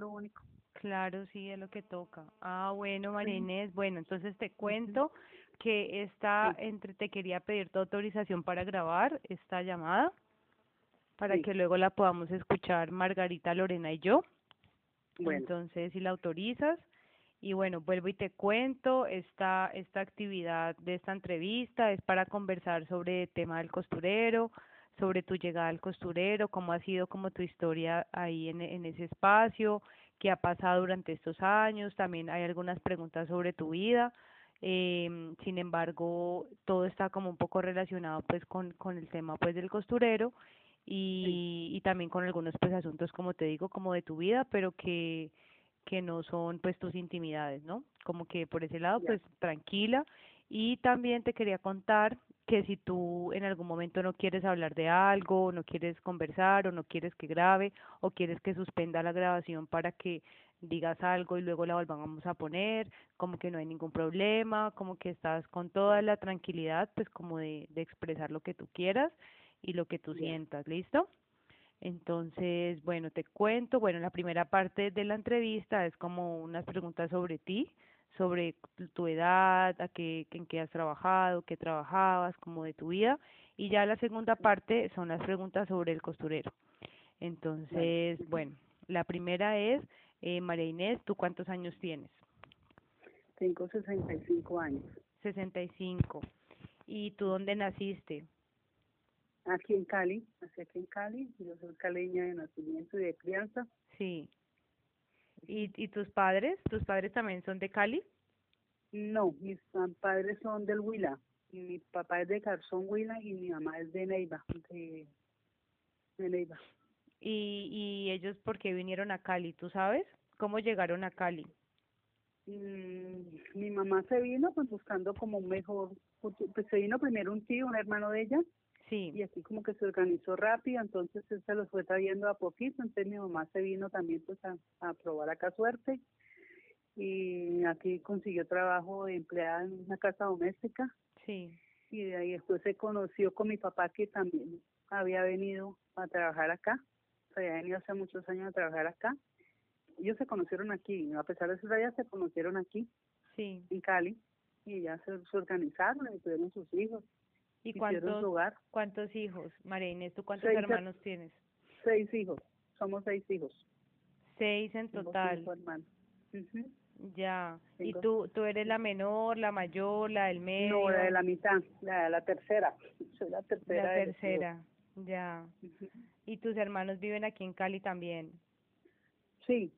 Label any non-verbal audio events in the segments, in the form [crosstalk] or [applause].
lo único. Claro, sí, es lo que toca. Ah, bueno, María Inés, bueno, entonces te cuento que esta, entre, te quería pedir tu autorización para grabar esta llamada, para Sí. que luego la podamos escuchar Margarita, Lorena y yo. Bueno, Entonces, si la autorizas, y bueno, vuelvo y te cuento, esta, esta actividad de esta entrevista es para conversar sobre el tema del costurero, sobre tu llegada al costurero, cómo ha sido como tu historia ahí en, en ese espacio, qué ha pasado durante estos años, también hay algunas preguntas sobre tu vida, em, sin embargo, todo está como un poco relacionado pues con, con el tema pues del costurero y, y también con algunos pues asuntos como te digo como de tu vida pero que que no son pues tus intimidades no como que por ese lado pues tranquila. Y también te quería contar que si tú en algún momento no quieres hablar de algo, no quieres conversar o no quieres que grabe o quieres que suspenda la grabación para que digas algo y luego la volvamos a poner, como que no hay ningún problema, como que estás con toda la tranquilidad pues como de, de expresar lo que tú quieras y lo que tú sientas, ¿listo? Entonces, bueno, te cuento, bueno, la primera parte de la entrevista es como unas preguntas sobre ti, sobre tu edad, a qué, en qué has trabajado, qué trabajabas, como de tu vida, y ya la segunda parte son las preguntas sobre el costurero. Entonces, bueno, la primera es, eh, María Inés, ¿tú cuántos años tienes? tengo 65 años. 65. ¿Y tú dónde naciste? Aquí en Cali, nací aquí en Cali, yo soy caleña de nacimiento y de crianza. Sí. ¿Y, y tus padres? ¿Tus padres también son de Cali? No, mis pa- padres son del Huila. Mi papá es de Garzón Huila y mi mamá es de Neiva, de, de Neiva. ¿Y, y ellos por qué vinieron a Cali? ¿Tú sabes? ¿Cómo llegaron a Cali? Mm, mi mamá se vino pues buscando como un mejor futuro. Pues se vino primero un tío, un hermano de ella, y Sí, así como que se organizó rápido, entonces él se los fue trayendo a poquito, entonces mi mamá se vino también pues a, a probar acá suerte y aquí consiguió trabajo de empleada en una casa doméstica. Sí, y de ahí después se conoció con mi papá que también había venido a trabajar acá, había venido hace muchos años a trabajar acá. Ellos se conocieron aquí, a pesar de ser allá, se conocieron aquí, sí. en Cali, y ya se, se organizaron y tuvieron sus hijos, ¿Y cuántos, hogar, cuántos hijos? María Inés, ¿tú cuántos Seis hermanos tienes? seis hijos, somos seis hijos. Seis en total. cinco hermanos. Ya. ¿Y tú, tú eres la menor, la mayor, la del medio? No, la de la mitad, la de la tercera. [laughs] Soy la tercera. La tercera. Ya. ¿Y tus hermanos viven aquí en Cali también? Sí,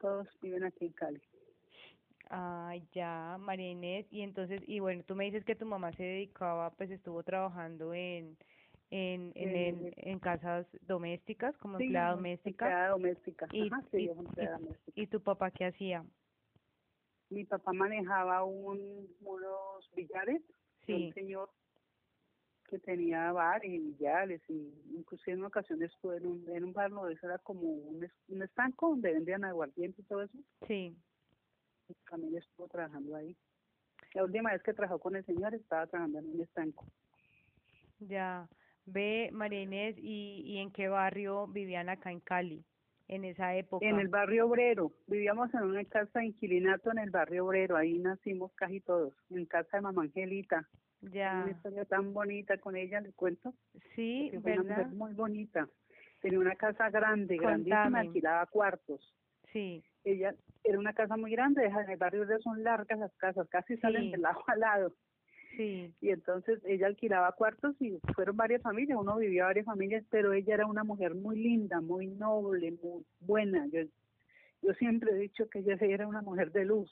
todos viven aquí en Cali. Ay, ya, María Inés. Y entonces, y bueno, tú me dices que tu mamá se dedicaba, pues estuvo trabajando en, en, en, En- en, en casas domésticas, como Sí, empleada em- doméstica. Empleada doméstica. Y, Ajá, sí, y, empleada doméstica. y, ¿Y tu papá qué hacía? Mi papá manejaba un, unos billares, Sí, un señor que tenía bares y billares, y inclusive en una ocasión estuvo en un, en un bar, no, eso era como un, un estanco donde vendían aguardiente y todo eso. sí. También estuvo trabajando ahí. La última vez que trabajó con el señor estaba trabajando en un estanco. Ya. Ve, María Inés, ¿y, y en qué barrio vivían acá en Cali en esa época? En el barrio obrero, vivíamos en una casa de inquilinato en el barrio obrero, ahí nacimos casi todos, en casa de mamá Angelita. Una Ya. historia tan bonita con ella, le cuento, Sí, fue una ¿verdad? mujer muy bonita. Tenía una casa grande, grandísima, Contame. alquilaba cuartos. Sí, Ella era una casa muy grande, en el barrio obrero son largas las casas, casi salen Sí. de lado [laughs] a lado. sí, Y entonces ella alquilaba cuartos y fueron varias familias, uno vivía varias familias, pero ella era una mujer muy linda, muy noble, muy buena. Yo, yo siempre he dicho que ella era una mujer de luz.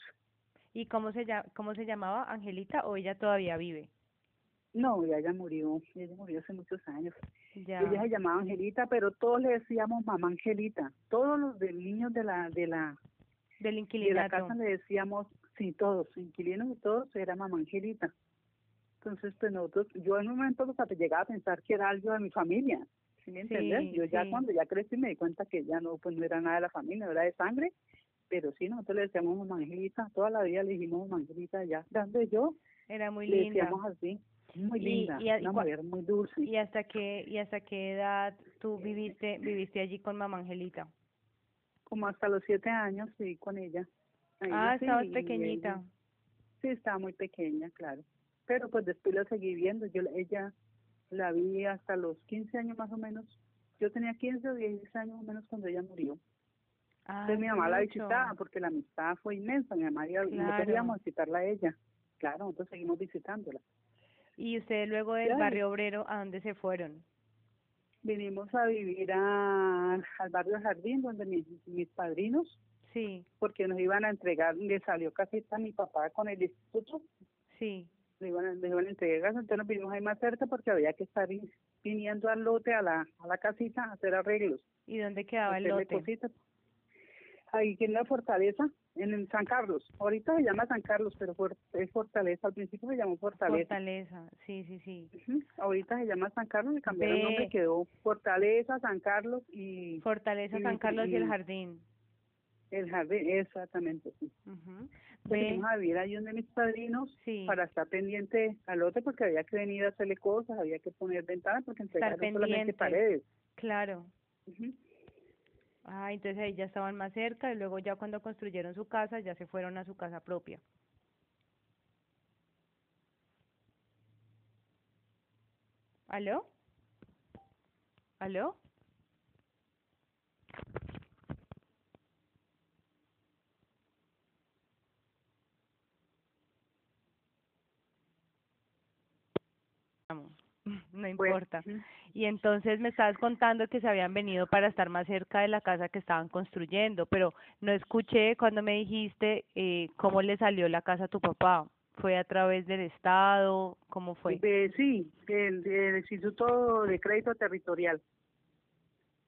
¿Y cómo se llama, cómo se llamaba? ¿Angelita o ella todavía vive? No, ya ella murió, ella murió hace muchos años. Ya. Ella se llamaba Angelita, pero todos le decíamos mamá Angelita. Todos los del niños de la de la Del de la casa le decíamos, sí, todos, inquilinos y todos, era mamá Angelita. Entonces, pues nosotros, yo en un momento pues, hasta llegaba a pensar que era algo de mi familia, ¿sí me entiendes? Sí, Yo ya sí. cuando ya crecí me di cuenta que ya no, pues no era nada de la familia, era de sangre, pero sí, nosotros le decíamos mamá Angelita, toda la vida le dijimos mamá Angelita, ya, grande yo, Era muy le linda. decíamos así, muy Y- linda, y y una mujer muy dulce. ¿Y hasta qué, y hasta qué edad tú viviste, viviste allí con mamá Angelita? como hasta los siete años sí con ella. Ahí Ah, estabas y pequeñita. ella- sí, estaba muy pequeña, claro. Pero pues después la seguí viendo. Yo la- ella la vi hasta los 15 años más o menos. Yo tenía 15 o 16 años más o menos cuando ella murió. Ah, Entonces mi mamá la visitaba porque la amistad fue inmensa. Mi mamá iba, Claro. nosotros íbamos a visitarla a ella. Claro, nosotros seguimos visitándola. Y ustedes luego del barrio obrero, ¿a dónde se fueron? Vinimos a vivir a, al barrio Jardín, donde mis, mis padrinos, Sí, porque nos iban a entregar, le salió casita a mi papá con el instituto, sí. le iban, a- le iban a entregar, entonces nos vinimos ahí más cerca porque había que estar vi- viniendo al lote, a la, a la casita, a hacer arreglos, ¿Y dónde quedaba el lote? cositas. Ahí en la fortaleza, en el San Carlos, ahorita se llama San Carlos, pero es Fortaleza, al principio se llamó Fortaleza. Fortaleza, sí, sí, sí. Ujú, Ahorita se llama San Carlos, le cambiaron el Ve. nombre, quedó Fortaleza, San Carlos y Fortaleza, y- San Carlos y el y- jardín. el jardín, exactamente, sí. Ve, vinimos a vivir ahí donde mis padrinos sí, para estar pendiente al lote porque había que venir a hacerle cosas, había que poner ventanas porque entregaron solamente paredes. claro. Ujú. Ah, entonces ahí ya estaban más cerca y luego ya cuando construyeron su casa ya se fueron a su casa propia. ¿Aló? ¿Aló? [laughs] No Bueno, importa. Y entonces me estabas contando que se habían venido para estar más cerca de la casa que estaban construyendo, pero no escuché cuando me dijiste eh, cómo le salió la casa a tu papá. ¿Fue a través del Estado? ¿Cómo fue? Eh, sí, el, el Instituto de Crédito Territorial.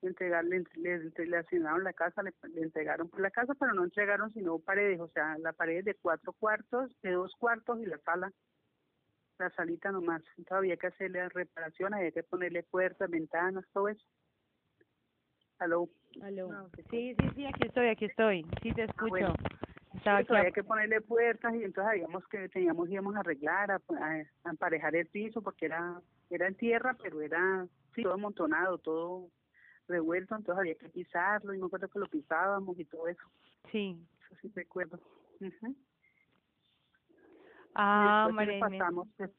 Entregarle, le, le, le asignaron la casa, le, le entregaron la casa, pero no entregaron sino paredes, o sea, la pared de cuatro cuartos, de dos cuartos y la sala, la salita nomás. Entonces había que hacerle reparaciones, había que ponerle puertas, ventanas, todo eso. Aló. Aló. No, Sí, sí, sí, aquí estoy, aquí estoy. Sí, te escucho. bueno. Estaba Eso, aquí había que ponerle puertas y entonces habíamos que teníamos íbamos a arreglar, a, emparejar el piso porque era era en tierra, pero era sí, todo amontonado, todo revuelto, entonces había que pisarlo y me acuerdo que lo pisábamos y todo eso, Sí. eso sí recuerdo. Ujú. Ah, María pasamos, des-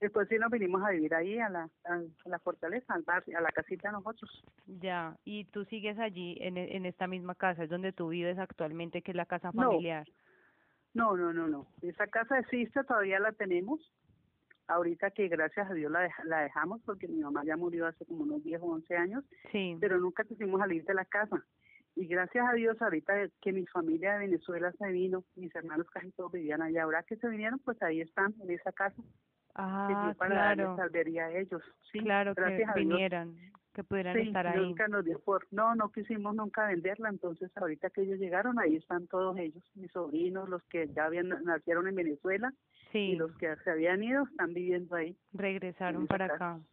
después sí nos vinimos a vivir ahí a la a, a la fortaleza, al barrio, a la casita de nosotros. Ya. Y tú sigues allí en, en esta misma casa, es donde tú vives actualmente, que es la casa familiar. No, no, no, no. Esa casa existe, todavía la tenemos. Ahorita que gracias a Dios la dejamos porque mi mamá ya murió hace como unos 10 o 11 años, Sí. pero nunca quisimos salir de la casa. Y gracias a Dios ahorita que mi familia de Venezuela se vino, mis hermanos casi todos vivían allá. Ahora que se vinieron, pues ahí están, en esa casa. que Ah, dio para claro. darles a ellos. Sí, Claro, que gracias Dios. vinieran, que pudieran Sí, estar ahí. nunca nos dio por, no, no quisimos nunca venderla, entonces ahorita que ellos llegaron, ahí están todos ellos, mis sobrinos, los que ya habían, nacieron en Venezuela y Sí, los que se habían ido están viviendo ahí. regresaron esa para casa. acá.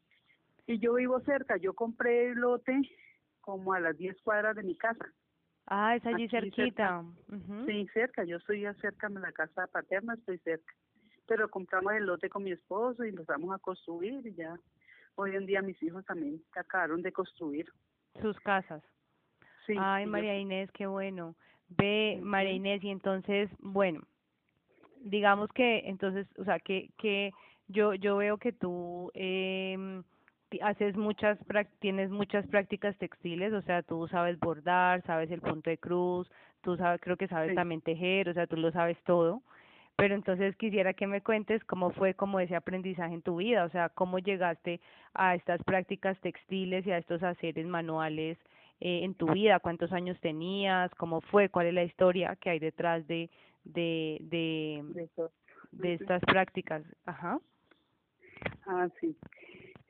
Y yo vivo cerca, yo compré el lote como a las 10 cuadras de mi casa. Ah, es allí Aquí cerca. cerquita. Sí, cerca, yo estoy cerca de la casa paterna, estoy cerca. Pero compramos el lote con mi esposo y empezamos a construir y ya. Hoy en día mis hijos también acabaron de construir. Sus casas. Sí, Ay, María Inés, qué bueno. Ve, María. Inés, y entonces, bueno, digamos que, entonces, o sea, que, que yo, yo veo que tú eh, haces muchas, tienes muchas prácticas textiles, o sea, tú sabes bordar, sabes el punto de cruz, tú sabes, creo que sabes Sí. también tejer, o sea, tú lo sabes todo. Pero entonces quisiera que me cuentes cómo fue como ese aprendizaje en tu vida, o sea, cómo llegaste a estas prácticas textiles y a estos haceres manuales eh, en tu vida, cuántos años tenías, cómo fue, cuál es la historia que hay detrás de de de, de de estas prácticas. Ajá. Ah, sí.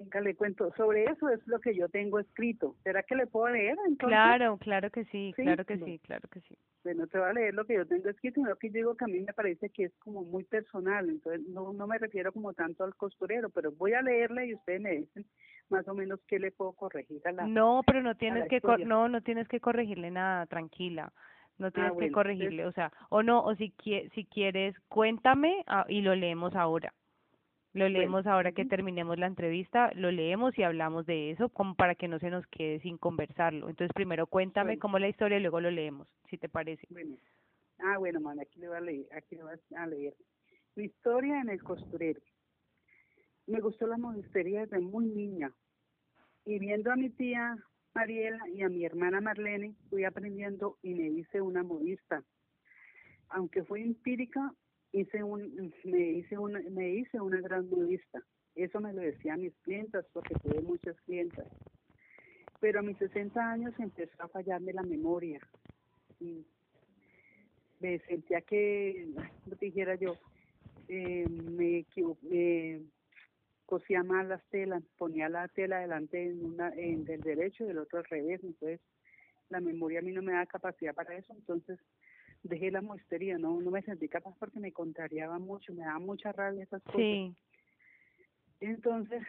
Venga, le cuento. Sobre eso es lo que yo tengo escrito. ¿Será que le puedo leer entonces? Claro, claro que sí, Sí, claro que sí, claro que sí. Bueno, te voy a leer lo que yo tengo escrito, sino que yo digo que a mí me parece que es como muy personal, entonces no, no me refiero como tanto al costurero, pero voy a leerle y ustedes me dicen más o menos qué le puedo corregir a la... No, pero no tienes que cor- historia. no, no tienes que corregirle nada, tranquila. No tienes que Ah, bueno, entonces- corregirle, o sea, o no, o si quie- si quieres, cuéntame ah, y lo leemos ahora. Lo leemos ahora que terminemos la entrevista, lo leemos y hablamos de eso, como para que no se nos quede sin conversarlo. Entonces, primero cuéntame cómo es la historia y luego lo leemos, si te parece. Bueno. Ah, bueno, man, aquí le voy a leer. Aquí le voy a leer. Mi historia en el costurero. Me gustó la modistería desde muy niña. Y viendo a mi tía Mariela y a mi hermana Marlene, fui aprendiendo y me hice una modista. Aunque fue empírica, hice un, me hice una, me hice una gran modista. Eso me lo decían mis clientas porque tuve muchas clientas. Pero a mis 60 años empezó a fallarme la memoria. Y me sentía que, no dijera yo, eh, me, me cosía mal las telas, ponía la tela delante en una en del derecho y del otro al revés, entonces la memoria a mí no me da capacidad para eso, entonces dejé la muestería, no no me sentí capaz porque me contrariaba mucho, me daba mucha rabia esas cosas. Sí. Entonces,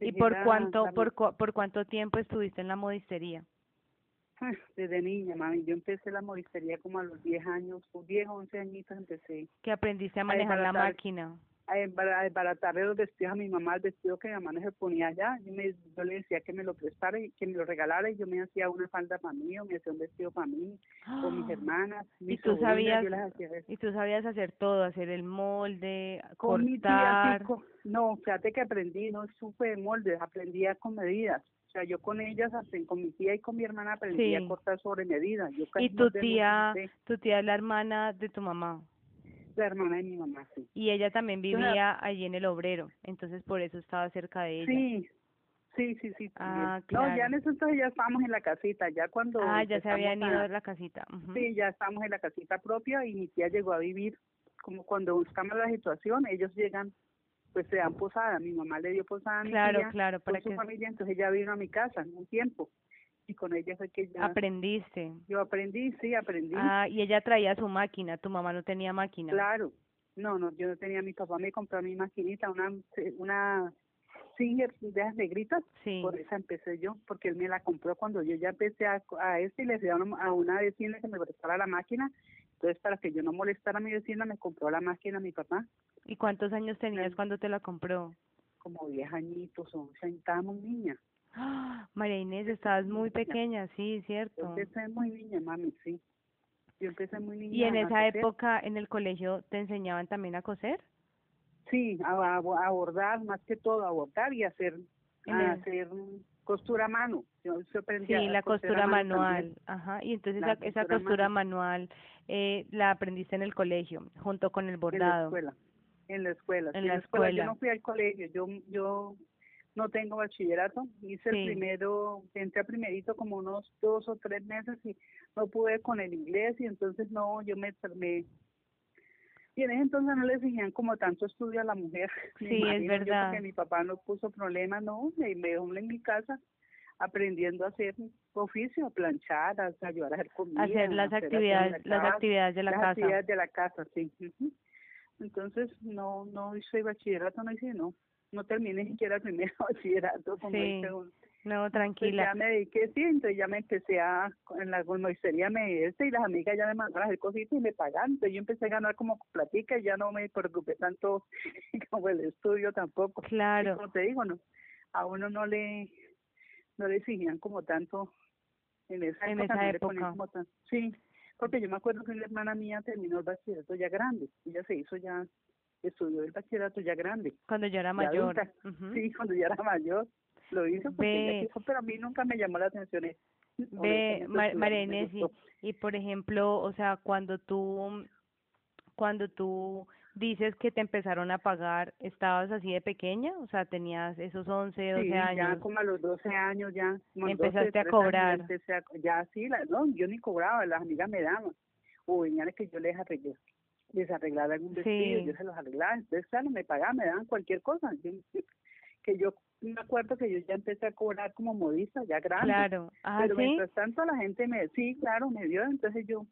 ¿y por cuánto por por cuánto tiempo estuviste en la modistería? [laughs] Desde niña, mami. Yo empecé la modistería como a los 10 años, 10, 11 añitos empecé. ¿Que aprendiste a manejar la máquina? A desbaratarle los vestidos a mi mamá, el vestido que mi mamá no se ponía allá. Yo, me, yo le decía que me lo prestara y que me lo regalara y yo me hacía una falda para mí o me hacía un vestido para mí, con mis [gasps] hermanas. ¿Y tú sabías y tú sabías hacer todo, hacer el molde, cortar? no, fíjate que aprendí, no supe de moldes, aprendía con medidas. O sea, yo con ellas, con mi tía y con mi hermana aprendí a cortar sobre medida. Yo ¿Y tu tía, tu tía es la hermana de tu mamá? La hermana de mi mamá, sí. Y ella también vivía allí en el obrero, entonces por eso estaba cerca de ella. Sí, sí, sí, sí. Ah, claro. No, ya en eso entonces ya estábamos en la casita, ya cuando... Ah, ya se habían ido a la casita. Sí, ya estamos en la casita propia y mi tía llegó a vivir, como cuando buscamos la situación, ellos llegan, pues se dan posada, mi mamá le dio posada a mi claro, tía claro, para su familia, entonces ella vino a mi casa un tiempo y con ella fue que ya... Aprendiste. Yo aprendí, sí, aprendí. Ah, y ella traía su máquina, tu mamá no tenía máquina. Claro, no, no, yo no tenía, mi papá me compró mi maquinita, una, una Singer de las negritas, sí. por esa empecé yo, porque él me la compró cuando yo ya empecé a, a este y le decía a una vecina que me prestara la máquina, entonces para que yo no molestara a mi vecina me compró la máquina mi papá. ¿Y cuántos años tenías cuando te la compró? Como diez añitos, once, estaba muy niña. María Inés, estabas muy pequeña, sí, cierto. Yo empecé muy niña, mami, sí. Yo empecé muy niña. ¿Y en esa época en el colegio te enseñaban también a coser? Sí, a, a, bordar, más que todo, a bordar y hacer, a hacer costura a mano. Yo sí, la costura manual. Ajá, y entonces esa, esa costura manual eh, la aprendiste en el colegio, junto con el bordado. En la escuela. En la escuela. En, la, escuela. Yo no fui al colegio, yo, yo no tengo bachillerato, hice el primero, entré a primerito como unos dos o tres meses y no pude con el inglés y entonces no, yo me, me y en ese entonces no le exigían como tanto estudio a la mujer. [laughs] Sí, es verdad. porque mi papá no puso problema, no, me, me dejó en mi casa aprendiendo a hacer oficio, a planchar, a, ayudar a hacer comida. Hacer las actividades, las actividades de la las casa. actividades de la casa, sí. Entonces, no, no hice bachillerato, no hice, no no terminé ni siquiera el primer [laughs] bachillerato como sí. No, pues tranquila. ya me dediqué, sí, entonces ya me empecé a, en la moistería me este y las amigas ya me mandaron a hacer cositas y me pagan, entonces yo empecé a ganar como platica y ya no me preocupé tanto [laughs] como el estudio tampoco. Claro. como te digo, no, a uno no le, no le exigían como tanto en esa en época. Esa época. Como sí, porque yo me acuerdo que una hermana mía terminó el bachillerato ya grande, ella se hizo ya estudió el bachillerato ya grande. Cuando yo era mayor. Sí, cuando ya era mayor. Lo hizo porque pero a mí nunca me llamó la atención eso. Ve, Marenes, y, y por ejemplo, o sea, cuando tú, cuando tú dices que te empezaron a pagar, ¿estabas así de pequeña? O sea, tenías esos 11, 12 sí, años. ya como a los 12 años ya. Empezaste a cobrar. ya sí, la, no, yo ni cobraba, las amigas me daban. O venían que yo les arreglé les arreglaba algún vestido, yo se los arreglaba, entonces claro, me pagaban, me daban cualquier cosa, [laughs] que yo me acuerdo que yo ya empecé a cobrar como modista, ya grande, claro. Ah, pero mientras tanto la gente me, sí, claro, me dio, entonces yo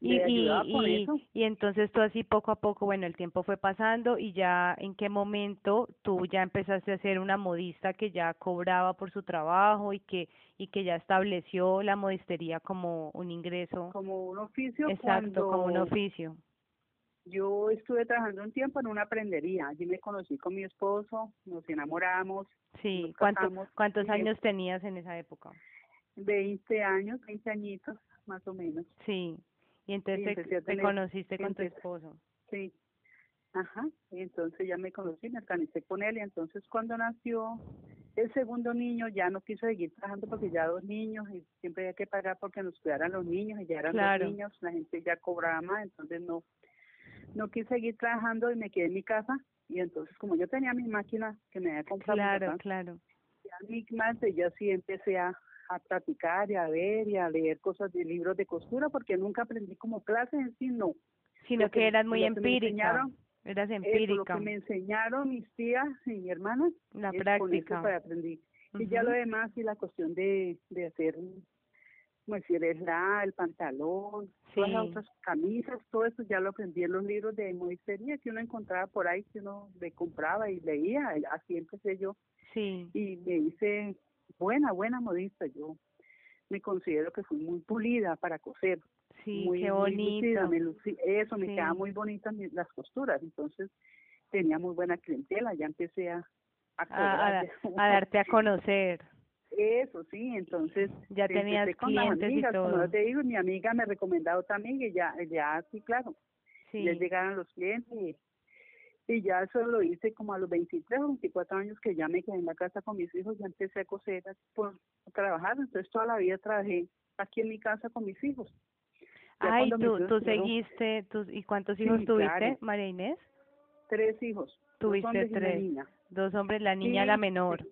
y, y, y, entonces tú así poco a poco, bueno, el tiempo fue pasando y ya en qué momento tú ya empezaste a ser una modista que ya cobraba por su trabajo y que y que ya estableció la modistería como un ingreso. Como un oficio. Exacto, como un oficio. Yo estuve trabajando un tiempo en una prendería. Allí me conocí con mi esposo, nos enamoramos. Sí, nos ¿Cuánto, casamos. ¿cuántos años tenías en esa época? 20 años, 20 añitos, más o menos. Sí, y entonces te, conociste con tu esposo. Sí. Ajá. Y entonces ya me conocí, me organicé con él. Y entonces cuando nació el segundo niño, ya no quiso seguir trabajando porque ya dos niños y siempre había que pagar porque nos cuidaran los niños y ya eran Claro. dos niños. La gente ya cobraba más, entonces no no quise seguir trabajando y me quedé en mi casa. Y entonces como yo tenía mi máquina que me había comprado Claro, claro. ya mi más yo sí empecé a, a practicar y a ver y a leer cosas de libros de costura porque nunca aprendí como clase en sí, no. Sino Lo que eras muy lo que me empírica. Eras eso, lo empírica. que me enseñaron mis tías y mi hermana, La es con eso práctica. fue aprendí. Y ya lo demás y la cuestión de, de hacer, como decir, el la, el pantalón, todas las Sí. otras camisas, todo eso ya lo aprendí en los libros de modistería que uno encontraba por ahí, que uno le compraba y leía, así empecé yo Sí, y me hice buena, buena modista. Yo me considero que fui muy pulida para coser. sí, muy, qué lucí- eso, me Sí. quedaban muy bonitas las costuras. Entonces tenía muy buena clientela, ya empecé a, a A, cobrar. [laughs] a, darte a conocer. Eso, sí, entonces Ya tenías con clientes y amigas, como todo. yo te digo, mi amiga me recomendaba amiga y ya, ya sí, claro, Sí, llegaron los clientes y, y ya eso lo hice como a los 23 o 24 años que ya me quedé en la casa con mis hijos, ya empecé a coser por trabajar, entonces toda la vida trabajé aquí en mi casa con mis hijos. Ya Ay, tú, tú seguiste, tus, ¿y cuántos hijos Sí, tuviste, claro. María Inés? tres hijos, Tuviste tres. niña. Dos hombres, la niña Sí, la menor. Sí,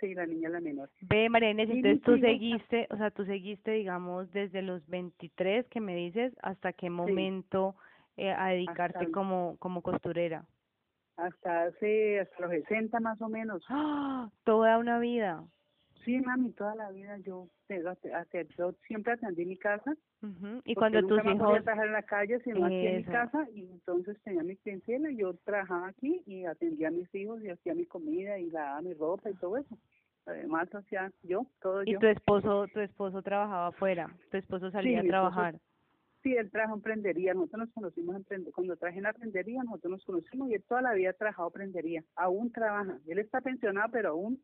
Sí, la niña la menor. Ve, María Inés, entonces tú seguiste, o sea, tú seguiste, digamos, desde los 23 que me dices, hasta qué momento eh, a dedicarte Hasta- como, como costurera. Hasta hace, hasta los 60 más o menos. ¡Ah! Toda una vida. Sí, mami, toda la vida yo, yo siempre atendí mi casa. Ujú. Y porque cuando nunca tus más podía hijos, trabajar en la calle, sino aquí en mi casa, y entonces tenía mi clientela, y yo trabajaba aquí y atendía a mis hijos y hacía mi comida y lavaba mi ropa y todo eso. Además hacía yo, todo y yo. tu esposo, tu esposo trabajaba afuera, tu esposo salía a mi esposo- trabajar. Sí, él trabaja en prendería, nosotros nos conocimos cuando trabajé en la prendería, nosotros nos conocimos y él toda la vida ha trabajado en prendería, aún trabaja, él está pensionado pero aún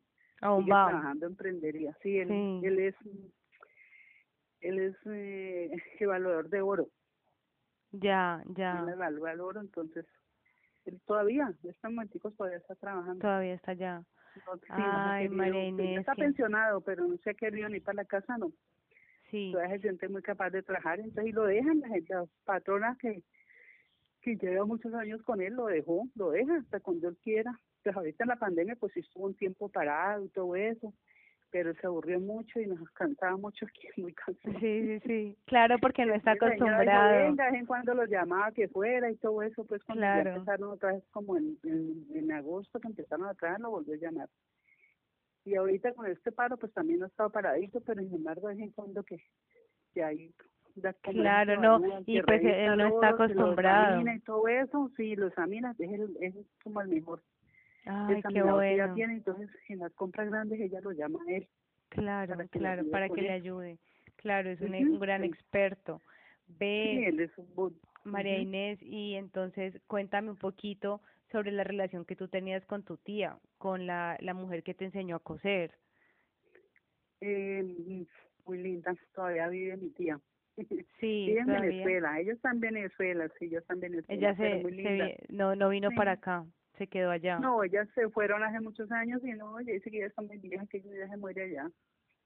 sigue va. trabajando en prendería, sí, él, Sí. él es, él es eh, [laughs] evaluador de oro, Ya, ya. él evalúa el oro, entonces, él todavía, estos momenticos todavía está trabajando. Todavía está allá. No, sí, no Ay, María Inés, está pensionado, pero no se ha querido ni para la casa, no. Sí. Todavía se siente muy capaz de trabajar, entonces y lo dejan, la gente, las patronas que, que lleva muchos años con él, lo dejó, lo deja hasta cuando él quiera. Pues ahorita en la pandemia pues sí estuvo un tiempo parado y todo eso, pero se aburrió mucho y nos cansaba mucho aquí, [laughs] muy cansado. Sí, sí, sí. Claro, porque no está dijo, acostumbrado. Venga, de vez en cuando lo llamaba que fuera y todo eso, pues cuando ya Claro. empezaron otra vez como en, en, en agosto que empezaron a traer, lo volvió a llamar. Y ahorita con este paro pues también ha estado paradito, pero sin embargo de vez en cuando que, que hay Claro, no, ayuda, y pues, él no está acostumbrado. y todo eso, sí, lo examina, es, el, es como el mejor Ay, qué examinador que ella bueno. tiene, entonces en las compras grandes ella lo llama a él. Claro, para le claro, para que le eso. ayude. Claro, es un, Ujú, un gran sí. experto. Sí, Ve, él es un María. Inés, y entonces cuéntame un poquito sobre la relación que tú tenías con tu tía, con la, la mujer que te enseñó a coser. Eh, muy linda, todavía vive mi tía. [laughs] Sí, Vive en todavía. Venezuela, ella está en Venezuela, sí, ella está en Venezuela, Ella se, muy linda. no, no vino Sí. para acá, se quedó allá. No, ellas se fueron hace muchos años y no, ella dice que ya está muy vieja, que ella ya se muere allá.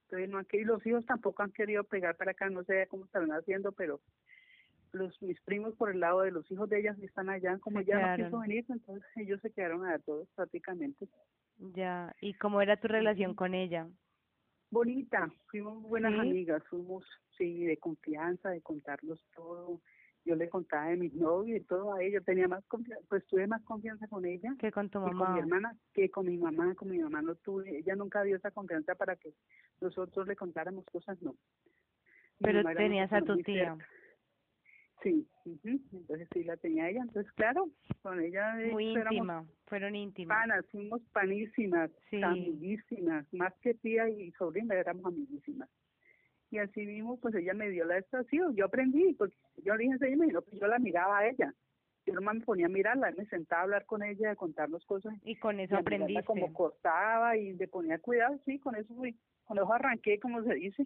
Entonces, no aquí, y los hijos tampoco han querido pegar para acá, no sé cómo estarán haciendo, pero los mis primos por el lado de los hijos de ellas están allá, como ella no quiso venir, entonces ellos se quedaron allá todos prácticamente. Ya, ¿y cómo era tu relación con ella? Bonita, fuimos buenas ¿Sí? amigas, fuimos, sí, de confianza, de contarnos todo. Yo le contaba de mis novios y todo a ella, tenía más confianza, pues tuve más confianza con ella ¿Qué con tu y con mi mamá? hermana que con mi mamá, con mi mamá no tuve, ella nunca dio esa confianza para que nosotros le contáramos cosas, no. Pero mamá tenías a tu tía. cerca. Sí, entonces sí la tenía ella, entonces claro, con ella eh, Muy íntima, fueron íntimas. panas, fuimos panísimas, Sí. amiguísimas, más que tía y sobrina éramos amiguísimas. Y así mismo, pues ella me dio la estación, yo aprendí, porque yo le dije, ella me dijo, pues yo la miraba a ella, yo nomás me ponía a mirarla, me sentaba a hablar con ella, a contarnos cosas. Y con eso aprendiste. Como cortaba y le ponía cuidado, sí, con eso fui, con eso arranqué, como se dice.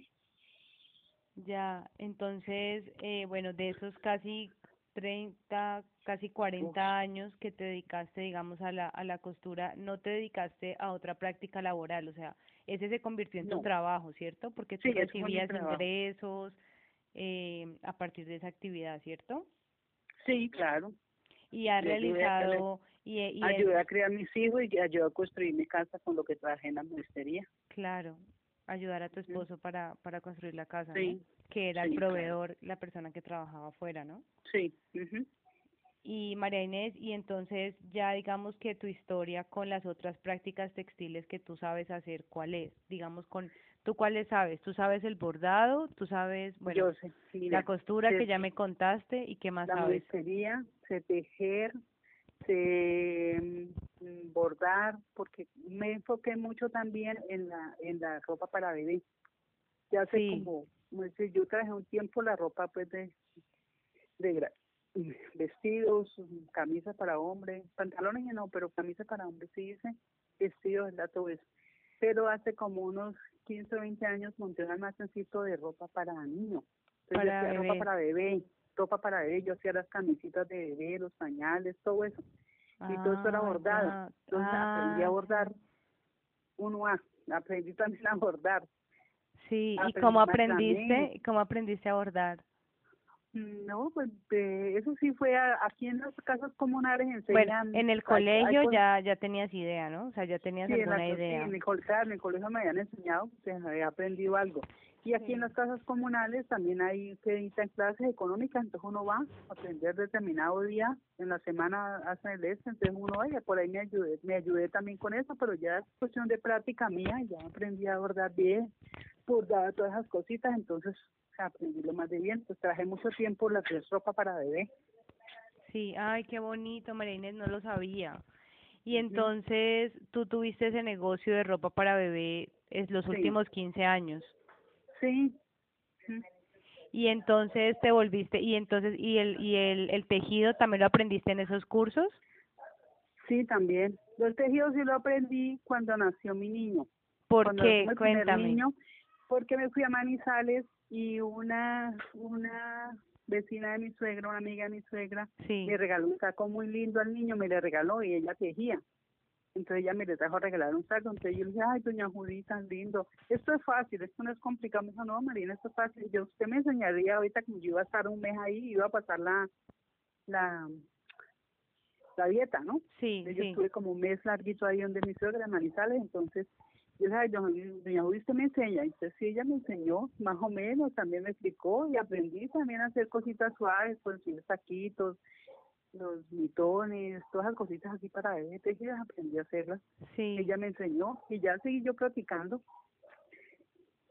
Ya, entonces, eh, bueno, de esos casi 30, casi 40 años que te dedicaste, digamos, a la, a la costura, no te dedicaste a otra práctica laboral, o sea, ese se convirtió en tu trabajo, ¿cierto? Porque tú recibías ingresos eh, a partir de esa actividad, ¿cierto? Sí, claro. Y ha realizado... Y, y ayudé a criar mis hijos y ayudé a construir mi casa con lo que trabajé en la ministería. Claro, ayudar a tu esposo para, para construir la casa, sí. que era el proveedor, la persona que trabajaba afuera, ¿no? Sí. Y María Inés, y entonces ya digamos que tu historia con las otras prácticas textiles que tú sabes hacer, ¿cuál es? Digamos con ¿Tú cuáles sabes? ¿Tú sabes el bordado? ¿Tú sabes, bueno, la costura que ya me contaste y qué más sabes? La tejer, sé mm, bordar, porque me enfoqué mucho también en la en la ropa para bebé. Ya sé como, yo traje un tiempo la ropa pues de, de vestidos, camisas para hombres, pantalones no, pero camisas para hombres sí dice, vestidos, todo eso pero hace como unos 15 o 20 años monté un almacencito de ropa para niño. para bebé. ropa para bebé, ropa para yo hacía las camisitas de bebé, los pañales, todo eso. y todo eso era ah, bordado. Entonces aprendí a ah, bordar uno a, aprendí también a bordar. Sí, ¿y cómo aprendiste, cómo aprendiste a bordar? No, pues eso sí fue aquí en las casas comunales enseñan. Bueno, en el colegio ya ya tenías idea, ¿no? O sea, ya tenías alguna idea. Sí, en el, en el colegio me habían enseñado, pues había aprendido algo. Y aquí en las casas comunales también hay que en clases económicas, entonces uno va a aprender determinado día, en la semana hacen el este, entonces uno vaya, por ahí me ayudé, me ayudé también con eso, pero ya es cuestión de práctica mía, ya aprendí a bordar bien, bordar todas esas cositas, entonces aprendí lo más de bien, pues traje mucho tiempo la ropa para bebé. Sí, ay, qué bonito, María Inés, no lo sabía. Y entonces, tú tuviste ese negocio de ropa para bebé es los últimos 15 años. Sí. Y entonces te volviste y entonces y el y el, el tejido también lo aprendiste en esos cursos? Sí, también. El tejido sí lo aprendí cuando nació mi niño. ¿Por qué? Cuéntame. Niño, porque me fui a Manizales y una una vecina de mi suegra, una amiga de mi suegra, me regaló un saco muy lindo al niño, me le regaló y ella tejía. Entonces ella me le trajo a regalar un saco, entonces yo le dije, ay, doña Judith, tan lindo, esto es fácil, esto no es complicado. Me dijo, no, Marina, esto es fácil. Yo, usted me enseñaría ahorita que yo iba a estar un mes ahí, iba a pasar la, la, la dieta, ¿no? Sí, Yo estuve como un mes larguito ahí donde mi suegra, en Manizales, entonces yo le dije, doña Judith, usted me enseña. Entonces sí, ella me enseñó, más o menos, también me explicó y aprendí también a hacer cositas suaves, pues los saquitos, los mitones, todas las cositas así para bebé tejidas, aprendí a hacerlas. Sí. Ella me enseñó y ya seguí yo practicando.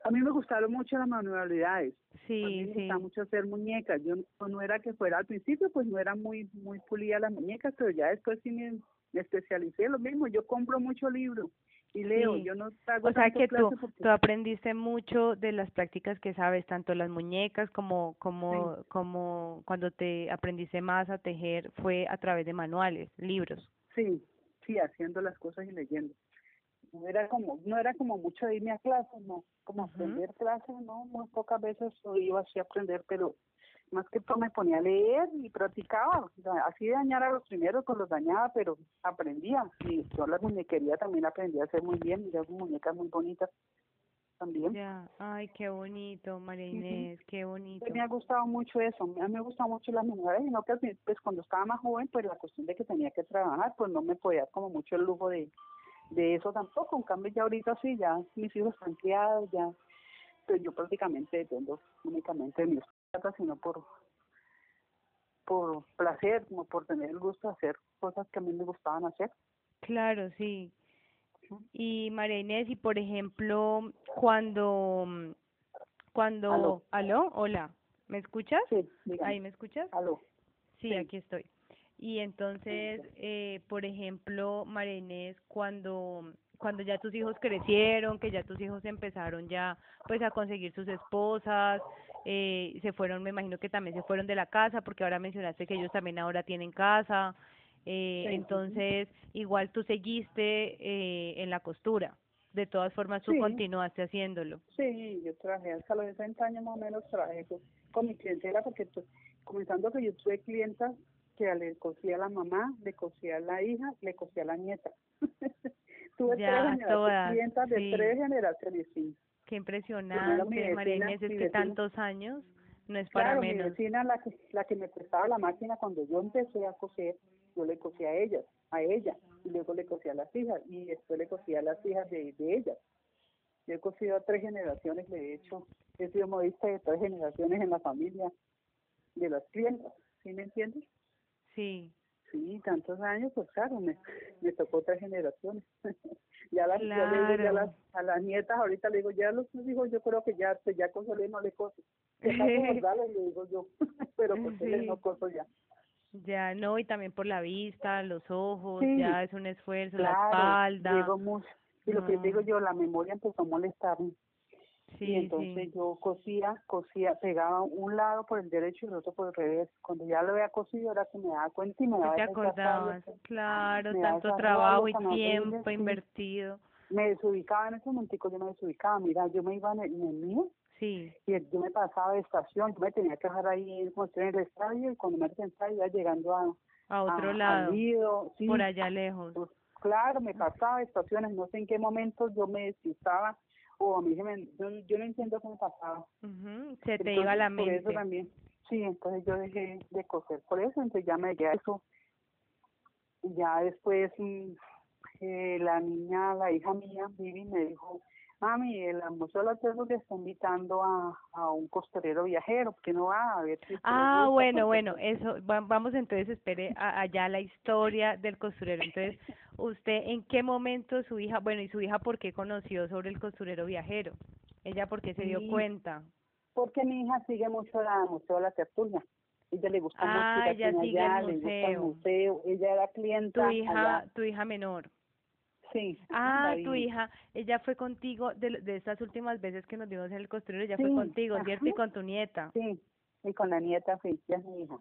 A mí me gustaron mucho las manualidades. Sí, a mí me gustaba mucho hacer muñecas. Yo no, era que fuera al principio, pues no era muy muy pulida las muñecas, pero ya después sí me, me especialicé. Lo mismo, yo compro mucho libro y leo, yo no O sea que tú, tú aprendiste mucho de las prácticas que sabes, tanto las muñecas como como como cuando te aprendiste más a tejer fue a través de manuales, libros. Sí, sí, haciendo las cosas y leyendo. No era como no era como mucho de irme a clases, no, como aprender clases, no, muy pocas veces iba así a aprender, pero más que todo me ponía a leer y practicaba, así de dañar a los primeros pues los dañaba, pero aprendía, y yo la muñequería también aprendí a hacer muy bien, y muñecas muy bonitas también. Ya, ay, qué bonito, María Inés, qué bonito. me ha gustado mucho eso, a mí me ha gustado mucho las mujeres, y no que pues cuando estaba más joven, pues la cuestión de que tenía que trabajar, pues no me podía dar como mucho el lujo de, de eso tampoco, en cambio ya ahorita sí, ya mis hijos están criados, ya, pues yo prácticamente dependo únicamente de sino por por placer, como por tener el gusto de hacer cosas que a mí me gustaban hacer. Claro, sí. Y María Inés, y por ejemplo, cuando, cuando, ¿aló? Hola, ¿me escuchas? Sí, ¿Ahí me escuchas? Aló. Sí, aquí estoy. Y entonces, eh, por ejemplo, María Inés, cuando, cuando ya tus hijos crecieron, que ya tus hijos empezaron ya, pues, a conseguir sus esposas, eh, se fueron, me imagino que también se fueron de la casa, porque ahora mencionaste que ellos también ahora tienen casa, eh, entonces igual tú seguiste eh, en la costura, de todas formas tú continuaste haciéndolo. Sí, yo trabajé hasta los 60 años más o menos, trabajé con, mi clientela, porque comenzando que yo tuve clientas que le cosía a la mamá, le cosía a la hija, le cosía a la nieta. [laughs] tuve ya, tres clientas de tres generaciones, sí. Qué impresionante, María Inés, es que tantos años no es para claro, menos. mi vecina, la que, la que me prestaba la máquina cuando yo empecé a coser, yo le cosía a ella, a ella, y luego le cosía a las hijas, y después le cosía a las hijas de, de ellas. Yo he cosido a tres generaciones, de hecho, he sido modista de tres generaciones en la familia de las clientas, ¿sí me entiendes? Sí. Sí, tantos años, pues claro, me, me tocó tres generaciones. [laughs] ya las, claro. ya las, a las nietas ahorita le digo, ya los hijos yo creo que ya, pues ya cosolé no le coso. [laughs] le digo yo, [laughs] pero pues sí. no coso ya. Ya, no, y también por la vista, los ojos, ya es un esfuerzo, la espalda. Digo mucho. Y lo que digo yo, la memoria empezó a molestarme. Sí, y entonces yo cosía, cosía, pegaba un lado por el derecho y el otro por el revés. Cuando ya lo había cosido era que me daba cuenta y me daba te acordabas, claro, tanto trabajo y tiempo invertido. Me desubicaba en ese momentico, yo me desubicaba, mira, yo me iba en el, mío Sí. Y yo me pasaba de estación, yo me tenía que dejar ahí como en el estadio y cuando me sentaba iba llegando a, a otro lado, sí, por allá lejos. Pues, claro, me pasaba de estaciones, no sé en qué momento yo me despistaba o a mí se me, yo, no entiendo cómo pasaba. Se te iba la mente. Por eso también, sí, entonces yo dejé de coser por eso, entonces ya me a eso. Ya después mm, eh, la niña, la hija mía, Vivi, me dijo, mami, el Museo de la Tierra le está invitando a, a un costurero viajero, que no va a ver si Ah, bueno, bueno, eso, vamos entonces, espere allá la historia del costurero. Entonces, ¿usted en qué momento su hija, bueno, y su hija por qué conoció sobre el costurero viajero? ¿Ella por qué se dio cuenta? Porque mi hija sigue mucho el Museo de la Tertulia. Ella le gusta ah, mucho ella sigue allá, el museo. le gusta el museo. Ella era clienta Tu hija, tu hija menor. Sí. Ah, tu hija, ella fue contigo de, de estas últimas veces que nos vimos en el costurero, ella fue contigo, ¿cierto? Y con tu nieta. Sí, y con la nieta, sí, ella es mi hija.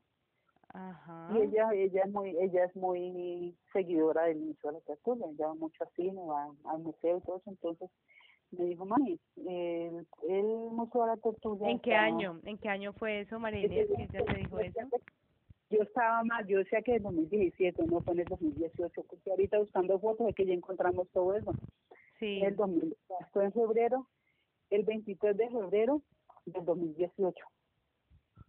Ajá. Y ella, ella es muy, ella es muy seguidora del Museo de la Costura, ella va mucho al cine, va al museo y todo eso, entonces me dijo, mami, el, el Museo de la Tortuga. ¿En qué año? ¿En qué año fue eso, María Inés? ¿Quién te dijo eso? yo estaba mal, yo decía que en 2017, no fue en el 2018, porque ahorita buscando fotos de que ya encontramos todo eso. Sí. El 2000, fue en febrero, el 23 de febrero del 2018.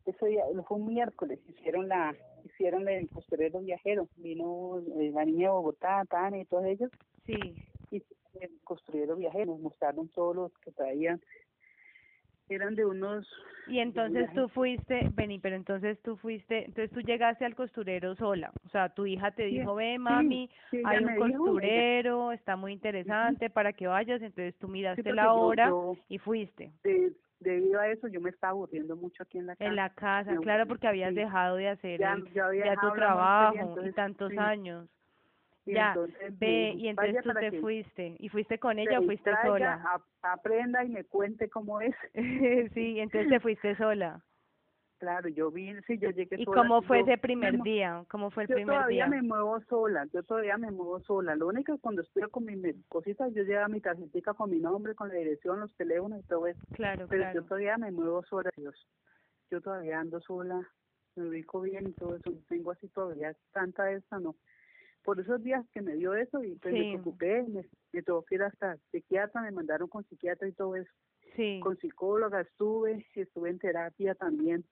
Eso ya, fue un miércoles, hicieron la hicieron el costurero viajero, vino eh, la niña de Bogotá, Tania y todos ellos. Sí. Y el costurero viajero, mostraron todos los que traían. Eran de unos y entonces tú fuiste vení pero entonces tú fuiste entonces tú llegaste al costurero sola. O sea tu hija te dijo ve mami hay un costurero está muy interesante para que vayas entonces tú miraste la hora y fuiste debido a eso yo me estaba aburriendo mucho aquí en la casa en la casa claro porque habías dejado de hacer ya, tu trabajo y tantos años ya, ve, y entonces tú te fuiste, ¿y fuiste con ella o fuiste sola? aprenda y me cuente cómo es. [laughs] sí, entonces te fuiste sola. Claro, yo vine, sí, yo llegué ¿Y cómo fue ese primer día? ¿Cómo fue el yo primer día? Yo todavía me muevo sola, yo todavía me muevo sola. Lo único es cuando estoy con mis cositas, yo llevo mi tarjetita con mi nombre, con la dirección, los teléfonos y todo eso. Claro, Pero yo todavía me muevo sola, Dios. Yo todavía ando sola, me ubico bien y todo eso. Tengo así todavía tanta esta, no por esos días que me dio eso y pues me preocupé, me, me tuvo que ir hasta psiquiatra, me mandaron con psiquiatra y todo eso. Sí. Con psicóloga estuve, estuve en terapia también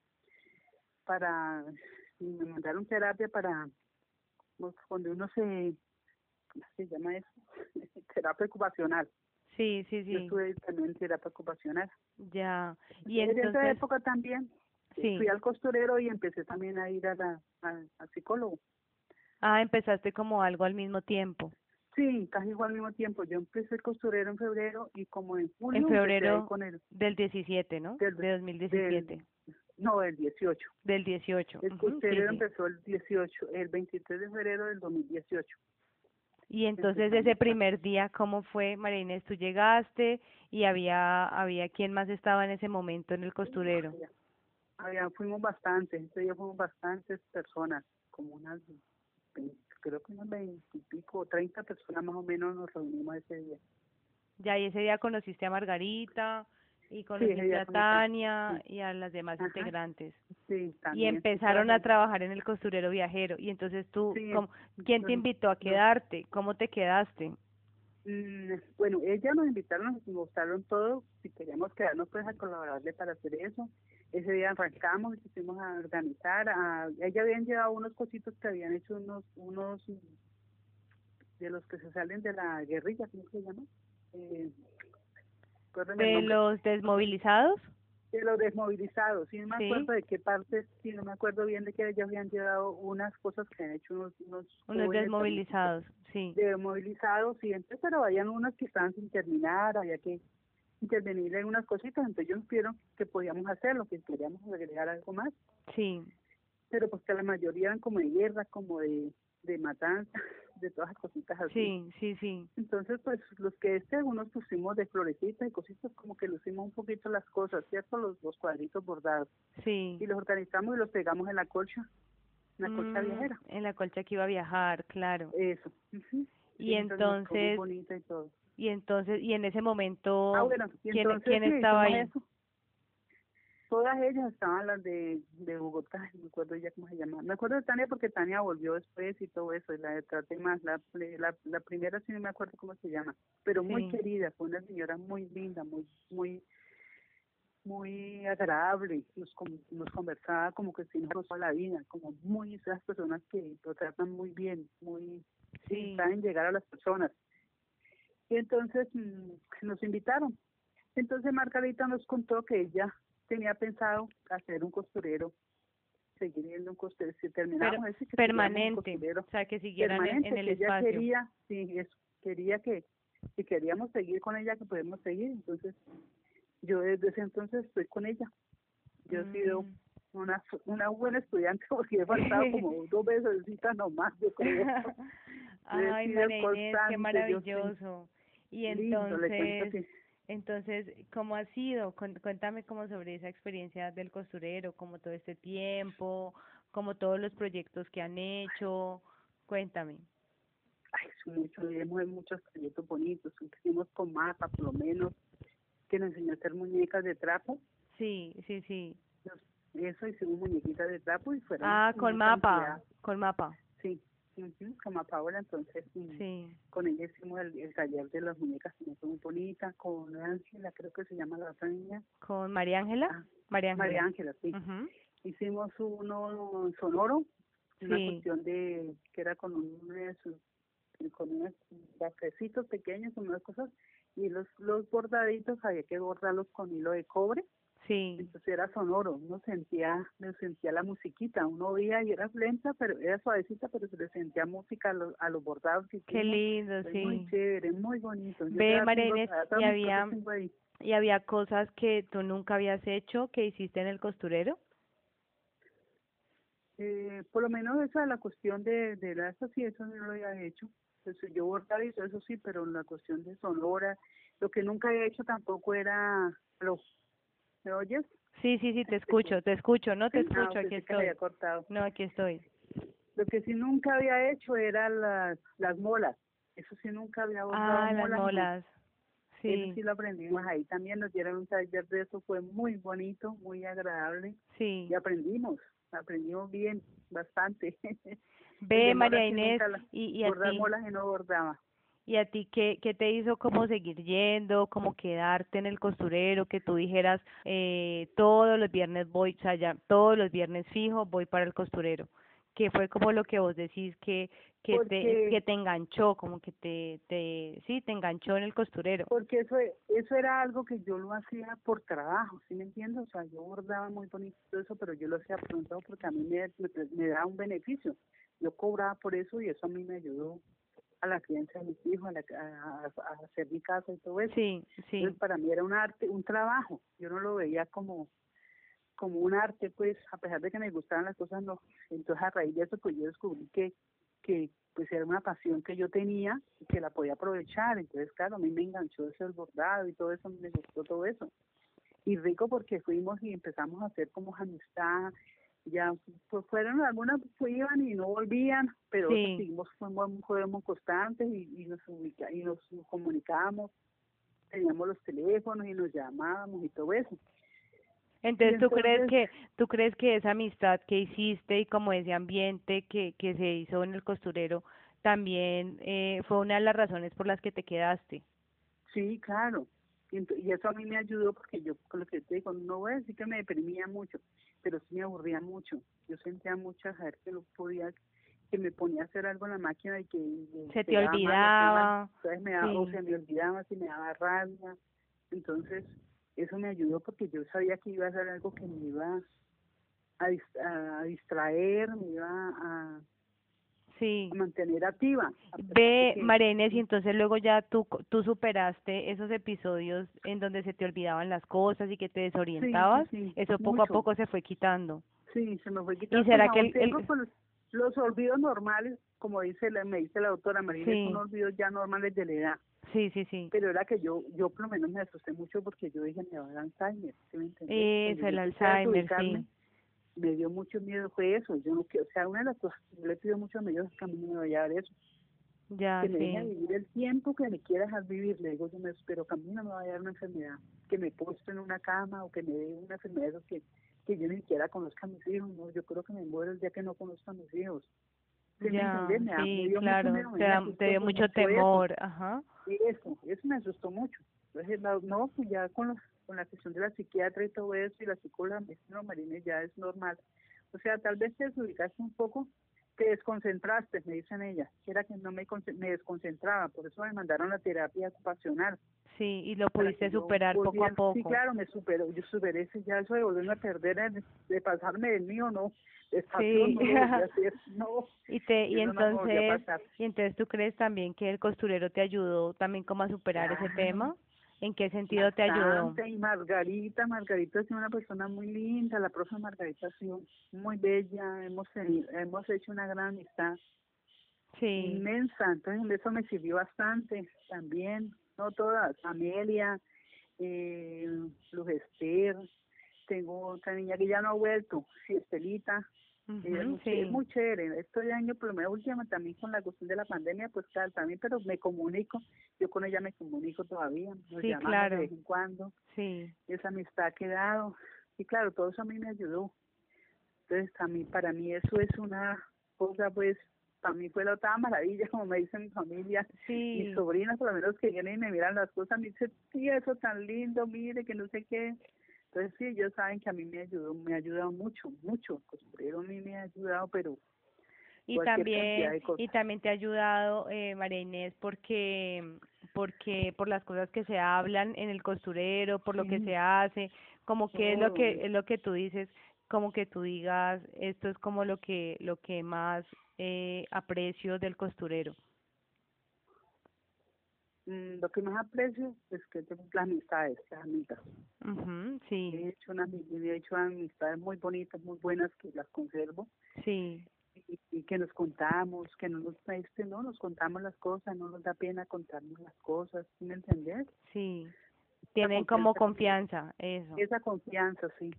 para, me mandaron terapia para, pues, cuando uno se, ¿cómo se llama eso? [laughs] terapia ocupacional. Sí, sí, sí. Yo estuve también en terapia ocupacional. Ya. Y en esa época también sí. fui al costurero y empecé también a ir a la, al psicólogo. Ah, empezaste como algo al mismo tiempo. Sí, casi igual al mismo tiempo. Yo empecé el costurero en febrero y como en julio. En febrero con el, del 17, ¿no? Del, de 2017. No, del 18. Del 18. El costurero empezó el 18, el 23 de febrero del 2018. Y entonces ese primer día, ¿cómo fue, María Inés? Tú llegaste y había, había quién más estaba en ese momento en el costurero. Había, fuimos bastantes, ese día fuimos bastantes personas, como unas, creo que unas veintipico, treinta personas más o menos nos reunimos ese día. Ya, y ese día conociste a Margarita, y conociste a Tania y a las demás integrantes. Sí, Y empezaron a trabajar en el costurero viajero. Y entonces tú, ¿quién te invitó a quedarte? ¿Cómo te quedaste? Mm, bueno, ella nos invitaron, nos mostraron todo, si queríamos quedarnos pues a colaborarle para hacer eso. Ese día arrancamos, y fuimos a organizar, a, ella habían llevado unos cositos que habían hecho unos, unos de los que se salen de la guerrilla, ¿cómo se llama? Eh, ¿De los desmovilizados? De los desmovilizados, sí, no me acuerdo de qué parte, sí, no me acuerdo bien de que ellos habían llevado unas cosas que han hecho unos... Unos, unos desmovilizados, sí. Desmovilizados, sí, entonces, pero habían unas que estaban sin terminar, había que intervenir en unas cositas, entonces ellos vieron que podíamos hacerlo, que queríamos agregar algo más. Sí. Pero pues que la mayoría eran como de guerra, como de, de matanza, de todas las cositas así. Sí, sí, sí. Entonces, pues los que este, algunos pusimos de florecitas y cositas, como que lucimos un poquito las cosas, ¿cierto? Los, los cuadritos bordados. Sí. Y los organizamos y los pegamos en la colcha, en la colcha mm, viajera. En la colcha que iba a viajar, claro. Eso. Y entonces... bonita y todo. Y entonces, y en ese momento, ah, bueno, ¿quién, ¿quién estaba ahí? Todas ellas estaban las de, de Bogotá, [laughs] no me acuerdo ya cómo se llama. Me acuerdo de Tania porque Tania volvió después y todo eso, y la de Trate Más, la, la, la primera sí no me acuerdo cómo se llama, pero muy querida, fue una señora muy linda, muy, muy, muy agradable, nos, nos conversaba como que si nos la vida, como muy esas personas que lo tratan muy bien, muy, sí. saben llegar a las personas. Y entonces mm, nos invitaron. Entonces Margarita nos contó que ella tenía pensado hacer un costurero, seguir viendo un costurero, si terminamos ese que permanente, o sea, que siguieran en, el espacio. Ella quería, sí, eso, quería que, si queríamos seguir con ella, que podemos seguir, entonces yo desde ese entonces estoy con ella. Yo he sido mm. una, una buena estudiante [laughs] porque he faltado como [laughs] dos veces nomás, yo creo. [laughs] Ay, María qué maravilloso. Y entonces... Entonces, ¿cómo ha sido? Cuéntame como sobre esa experiencia del costurero, como todo este tiempo, como todos los proyectos que han hecho. Cuéntame. Ay, mucho, hemos muchos proyectos bonitos. Hicimos con Mapa, por lo menos, que nos enseñó a hacer muñecas de trapo. Sí, sí, sí. Eso, hicimos muñequitas de trapo y fueron... Ah, con Mapa, con Mapa. Sí, como Paola, entonces sí. con ella hicimos el, taller de las muñecas que muy bonita, con Ángela, creo que se llama la otra niña. ¿Con María Ángela? Ah, María Ángela. sí. Hicimos uno sonoro, una cuestión de, que era con unos, con unos bafecitos pequeños, unas cosas, y los, los bordaditos había que bordarlos con hilo de cobre Sí. Entonces era sonoro, uno sentía, me sentía la musiquita, uno oía y era lenta, pero era suavecita, pero se le sentía música a los, a los bordados. Que Qué lindo, sí. Muy chévere, muy bonito. Ve, María y había, y había cosas que tú nunca habías hecho, que hiciste en el costurero. Eh, por lo menos esa la cuestión de, de la sí, eso no lo había hecho. Entonces, yo bordaba y eso sí, pero la cuestión de sonora, lo que nunca había hecho tampoco era los ¿Me oyes? Sí, sí, sí, te escucho, te escucho, no te escucho, aquí estoy. No, aquí estoy. Lo que sí nunca había hecho era las, las molas. Eso sí nunca había Ah, las molas. Sí. Eso sí lo aprendimos ahí. También nos dieron un taller de eso, fue muy bonito, muy agradable. Sí. Y aprendimos, aprendimos bien, bastante. [laughs] Ve, María Inés, y, y a ti. molas y no bordaba. ¿Y a ti qué, qué te hizo como seguir yendo, como quedarte en el costurero, que tú dijeras, eh, todos los viernes voy, o sea, ya, todos los viernes fijo voy para el costurero? ¿Qué fue como lo que vos decís que, que, te, que te enganchó, como que te, te, sí, te enganchó en el costurero? Porque eso, eso era algo que yo lo hacía por trabajo, ¿sí me entiendes? O sea, yo bordaba muy bonito eso, pero yo lo hacía por porque a mí me, me, me da un beneficio. Yo cobraba por eso y eso a mí me ayudó a la crianza de mis hijos, a, hacer mi casa y todo eso. Sí, sí. Entonces para mí era un arte, un trabajo. Yo no lo veía como como un arte, pues, a pesar de que me gustaban las cosas, no. Entonces a raíz de eso, pues yo descubrí que que pues era una pasión que yo tenía y que la podía aprovechar. Entonces, claro, a mí me enganchó ese bordado y todo eso, me gustó todo eso. Y rico porque fuimos y empezamos a hacer como amistad. Ya pues fueron algunas pues, iban y no volvían, pero seguimos fuimos, fuimos constantes y, y nos ubica, y nos comunicábamos, teníamos los teléfonos y nos llamábamos y todo eso. Entonces, ¿tú crees que tú crees que esa amistad que hiciste y como ese ambiente que, que se hizo en el costurero también eh, fue una de las razones por las que te quedaste? Sí, claro. Y, eso a mí me ayudó porque yo, con lo que te digo, no voy a decir que me deprimía mucho, pero sí me aburría mucho. Yo sentía mucho saber que no podía, que me ponía a hacer algo en la máquina y que... Se te olvidaba. entonces me daba, o se me olvidaba, si me daba rabia. Entonces, eso me ayudó porque yo sabía que iba a ser algo que me iba a, distraer, me iba a, sí. mantener activa. Ve, Marenes, y entonces luego ya tú, tú superaste esos episodios en donde se te olvidaban las cosas y que te desorientabas, eso poco a poco se fue quitando. Sí, se me fue quitando. ¿Y será que los, olvidos normales, como dice la, me dice la doctora Marina, son olvidos ya normales de la edad. Sí, sí, sí. Pero era que yo, yo por lo menos me asusté mucho porque yo dije, me va a dar Alzheimer, ¿sí me el Alzheimer, sí. Me dio mucho miedo, fue eso. Yo no o sea, una de las cosas que le pido mucho a Dios es que a mí me vaya a dar eso. Ya, que me deje vivir el tiempo que me quiera dejar vivir. Le digo, yo me espero que a mí no me vaya a dar una enfermedad, que me puesto en una cama o que me dé una enfermedad que, que yo ni siquiera conozca a mis hijos. No, yo creo que me muero el día que no conozca a mis hijos. Ya, sí, claro, te, dio mucho temor, ajá. Y eso, eso me asustó mucho. Entonces, no, pues ya con, los, con la cuestión de la psiquiatra y todo eso, y la psicóloga me dice, no, Marines, ya es normal. O sea, tal vez te desubicaste un poco, te desconcentraste, me dicen ella, era que no me, me desconcentraba, por eso me mandaron la terapia ocupacional. Sí, y lo pudiste superar poco a poco. Sí, claro, me superó, yo superé ese, ya eso de volverme a perder, de, pasarme del mío, no, sí. [laughs] no, y te y entonces y entonces tú crees también que el costurero te ayudó también como a superar ese tema ¿En qué sentido te ayudó? Y Margarita, Margarita ha sido una persona muy linda, la profe Margarita ha sido muy bella, hemos hemos hecho una gran amistad sí. inmensa, entonces eso me sirvió bastante también, no todas, Amelia, eh, Luz Esther, tengo otra niña que ya no ha vuelto, sí, Estelita, es, muy, chévere. Este año, por lo menos última, también con la cuestión de la pandemia, pues tal, también, pero me comunico, yo con ella me comunico todavía, nos sí, claro. de vez en cuando. Sí. Esa amistad ha quedado. Y claro, todo eso a mí me ayudó. Entonces, a mí, para mí eso es una cosa, pues, para mí fue la otra maravilla, [laughs] como me dice mi familia. Sí. Mis sobrinas, por lo menos que vienen y me miran las cosas, me dicen, sí, eso tan lindo, mire, que no sé qué. Entonces sí, ellos saben que a mí me ayudó, me ha ayudado mucho, mucho, costurero a mí me ha ayudado, pero y también y también te ha ayudado eh, María Inés porque porque por las cosas que se hablan en el costurero, por lo que se hace, como que es lo que es lo que tú dices, como que tú digas esto es como lo que lo que más eh, aprecio del costurero. Mm, lo que más aprecio es que tengo las amistades, las amigas. sí. He hecho, una, he hecho amistades muy bonitas, muy buenas que las conservo. Sí. Y, que nos contamos, que no nos, este, no nos contamos las cosas, no nos da pena contarnos las cosas, ¿me entiendes? Sí. Tienen como confianza, eso. Esa confianza, sí.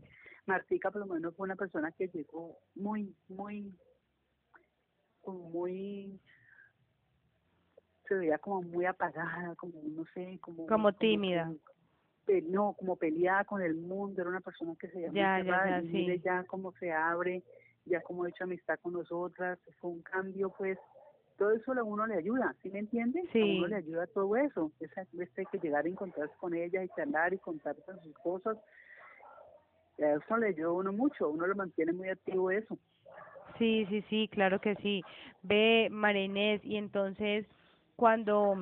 Martica por lo menos fue una persona que llegó muy, muy, como muy se veía como muy apagada, como no sé, como... Como tímida. no, como peleada con el mundo, era una persona que se llama ya, ya, ya, ya como se abre, ya como ha hecho amistad con nosotras, fue un cambio pues, todo eso a uno le ayuda, ¿sí me entiendes? Sí. A uno le ayuda todo eso, esa este que llegar a encontrarse con ella y charlar y contar sus cosas, eso le ayuda a uno mucho, uno lo mantiene muy activo eso. Sí, sí, sí, claro que sí. Ve, Marinés, y entonces cuando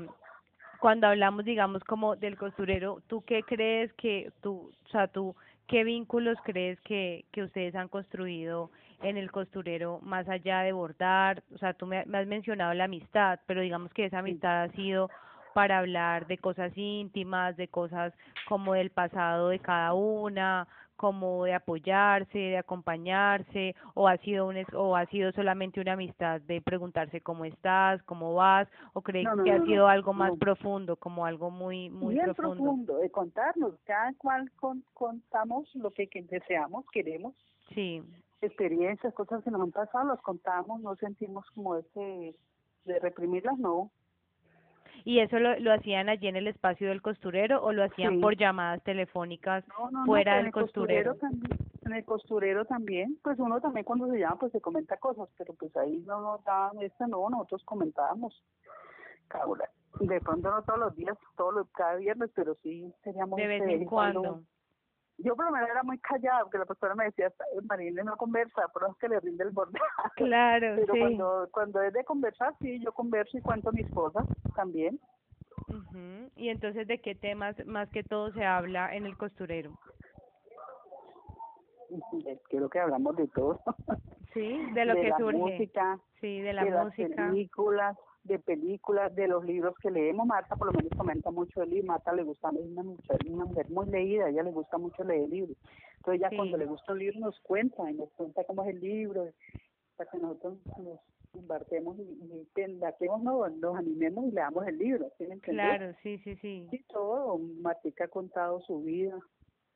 cuando hablamos digamos como del costurero, ¿tú qué crees que tú, o sea, tú qué vínculos crees que que ustedes han construido en el costurero más allá de bordar? O sea, tú me, has mencionado la amistad, pero digamos que esa amistad ha sido para hablar de cosas íntimas, de cosas como del pasado de cada una, como de apoyarse, de acompañarse, o ha sido un, o ha sido solamente una amistad de preguntarse cómo estás, cómo vas, o cree que ha sido algo más profundo, como algo muy muy Bien profundo. de contarnos, cada cual contamos lo que, que deseamos, queremos. Sí. Experiencias, cosas que nos han pasado, las contamos, no sentimos como ese de reprimirlas, no. ¿Y eso lo, lo hacían allí en el espacio del costurero o lo hacían por llamadas telefónicas fuera del costurero? también, en el costurero también, pues uno también cuando se llama pues se comenta cosas, pero pues ahí no nos daban esta no, nosotros comentábamos. De pronto no todos los días, todos los, cada viernes, pero sí seríamos... De vez en cuando. Yo por lo menos era muy callada, porque la pastora me decía, Marina no conversa, pero es que le rinde el borde. [laughs] Claro, Pero cuando, cuando es de conversar, sí, yo converso y cuento mis cosas también. Y entonces, ¿de qué temas más que todo se habla en el costurero? Creo que hablamos de todo. Sí, de lo que la surge. música, sí, de la de música. las películas, de películas, de los libros que leemos. Marta por lo menos comenta mucho el libro. Marta le gusta, es una mujer, una mujer muy leída, a ella le gusta mucho leer libros. Entonces ella cuando le gusta un libro nos cuenta, y nos cuenta cómo es el libro, para que nosotros nos embarquemos y, y nos, nos animemos y leamos el libro. ¿sí me claro, sí, sí, sí. Sí, todo. Martica ha contado su vida,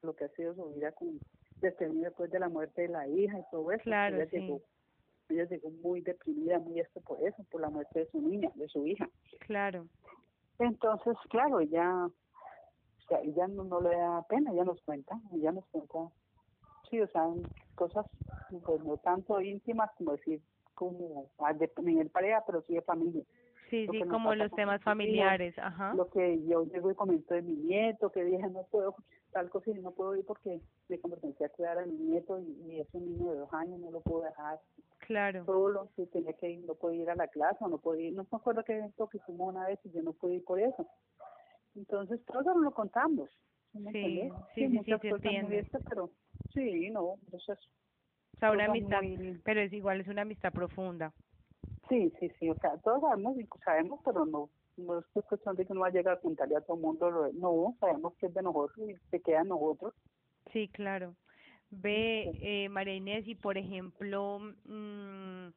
lo que ha sido su vida con desde después de la muerte de la hija y todo eso. Claro, ella llegó ella llegó muy deprimida, muy esto por eso, por la muerte de su niña, de su hija. Claro. Entonces, claro, ella, o sea, ella no, no, le da pena, ella nos cuenta, ella nos cuenta, sí, o sea, cosas, pues no tanto íntimas como decir, como de nivel pareja, pero sí de familia. Sí, sí, como los temas familiares, ajá. Lo que yo llego y comento de mi nieto, que dije, no puedo, tal cosa, y no puedo ir porque me conversé a cuidar a mi nieto y, y es un niño de dos años, no lo puedo dejar Claro. Solo, si tenía que ir, no podía ir a la clase o no podía ir, no me acuerdo qué evento que fuimos una vez y yo no pude ir por eso. Entonces, todo eso lo contamos. Sí, sí, sí, sí, sí, pero sí, no, eso es. O sea, una amistad, pero es igual, es una amistad profunda. Sí, sí, sí, o sea, todos sabemos, sabemos, pero no, no es cuestión de que uno va a llegar a contarle a todo el mundo, no, sabemos que es de nosotros y se queda en nosotros. Sí, claro. Ve, eh, María Inés, y por ejemplo, mmm,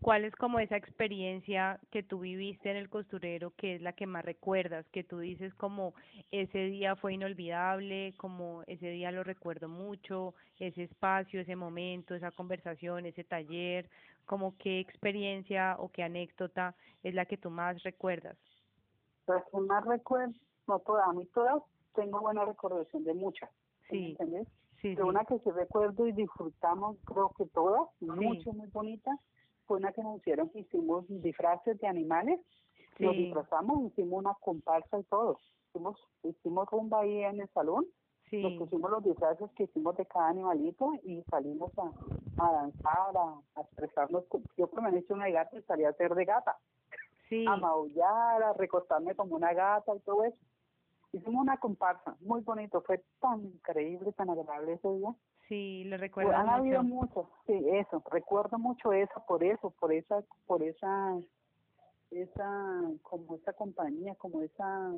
¿cuál es como esa experiencia que tú viviste en el costurero que es la que más recuerdas? Que tú dices como ese día fue inolvidable, como ese día lo recuerdo mucho, ese espacio, ese momento, esa conversación, ese taller, como qué experiencia o qué anécdota es la que tú más recuerdas? La que más recuerdo, no todas, a mí todas tengo buena recordación de muchas. Sí. ¿Entiendes? Sí, una que sí recuerdo y disfrutamos, creo que todas, mucho, muy bonita, fue una que nos hicieron, hicimos disfraces de animales, nos disfrazamos, hicimos una comparsa y todo, hicimos, hicimos rumba ahí en el salón, nos pusimos los disfraces que hicimos de cada animalito y salimos a, a danzar, a, expresarnos, yo por me una gata y salía a ser de gata, a maullar, a recostarme como una gata y todo eso. Hicimos una comparsa muy bonito, fue tan increíble, tan agradable ese día. Sí, le recuerdo Han habido muchos, sí, eso, recuerdo mucho eso, por eso, por esa, por esa, esa, como esa compañía, como esa,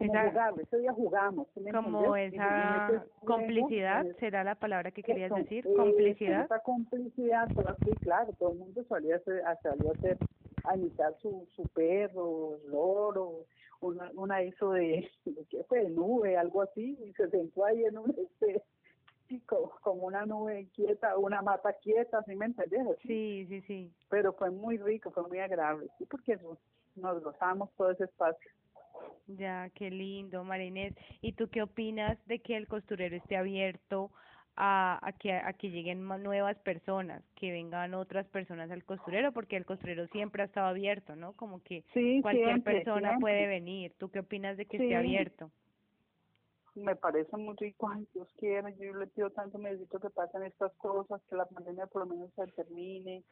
esa día jugamos. como esa complicidad, será la palabra que querías decir, complicidad. Esa complicidad, sí, claro, todo el mundo hacer, salió a hacer, a imitar su, su perro, loro, una, una hizo de, [laughs] ¿qué fue? Nube, algo así, y se sentó ahí en un, este, como una nube quieta, una mata quieta, ¿sí me entendés? Sí, sí, sí. Pero fue muy rico, fue muy agradable, sí, porque nos gozamos todo ese espacio. Ya, qué lindo, Marinés. ¿Y tú qué opinas de que el costurero esté abierto a, a, que, a que lleguen nuevas personas, que vengan otras personas al costurero, porque el costurero siempre ha estado abierto, ¿no? Como que cualquier persona puede venir. ¿Tú qué opinas de que esté abierto? Me parece muy rico, ay Dios quiera, yo le pido tanto, necesito que pasen estas cosas, que la pandemia por lo menos se termine,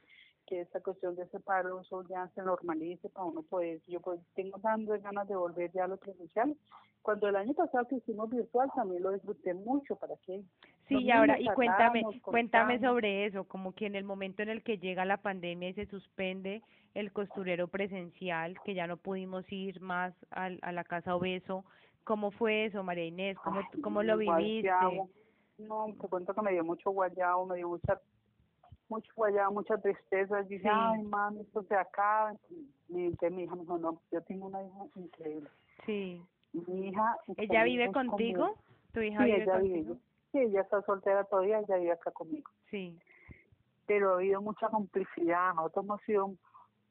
que esta cuestión de ese paro ya se normalice para uno poder, yo pues tengo tantas ganas de volver ya a lo presencial. Cuando el año pasado que hicimos virtual también lo disfruté mucho, ¿para qué? Sí, y ahora, y cuéntame, cuéntame sobre eso, como que en el momento en el que llega la pandemia y se suspende el costurero presencial, que ya no pudimos ir más a, a la casa obeso, ¿Cómo fue eso, María Inés? ¿Cómo, Ay, cómo lo viviste? guayabo. No, te cuento que me dio mucho guayabo, me dio mucha, mucho guayabo, mucha tristeza. Dije, Sí. ay, mami, esto se acaba. Entonces mi hija me dijo, no, yo tengo una hija increíble. Sí. Mi hija... ¿Ella vive contigo? ¿Tu hija Sí, vive ella contigo? vive. Sí, ella está soltera todavía, ella vive acá conmigo. Sí. Pero ha habido mucha complicidad. Nosotros hemos sido,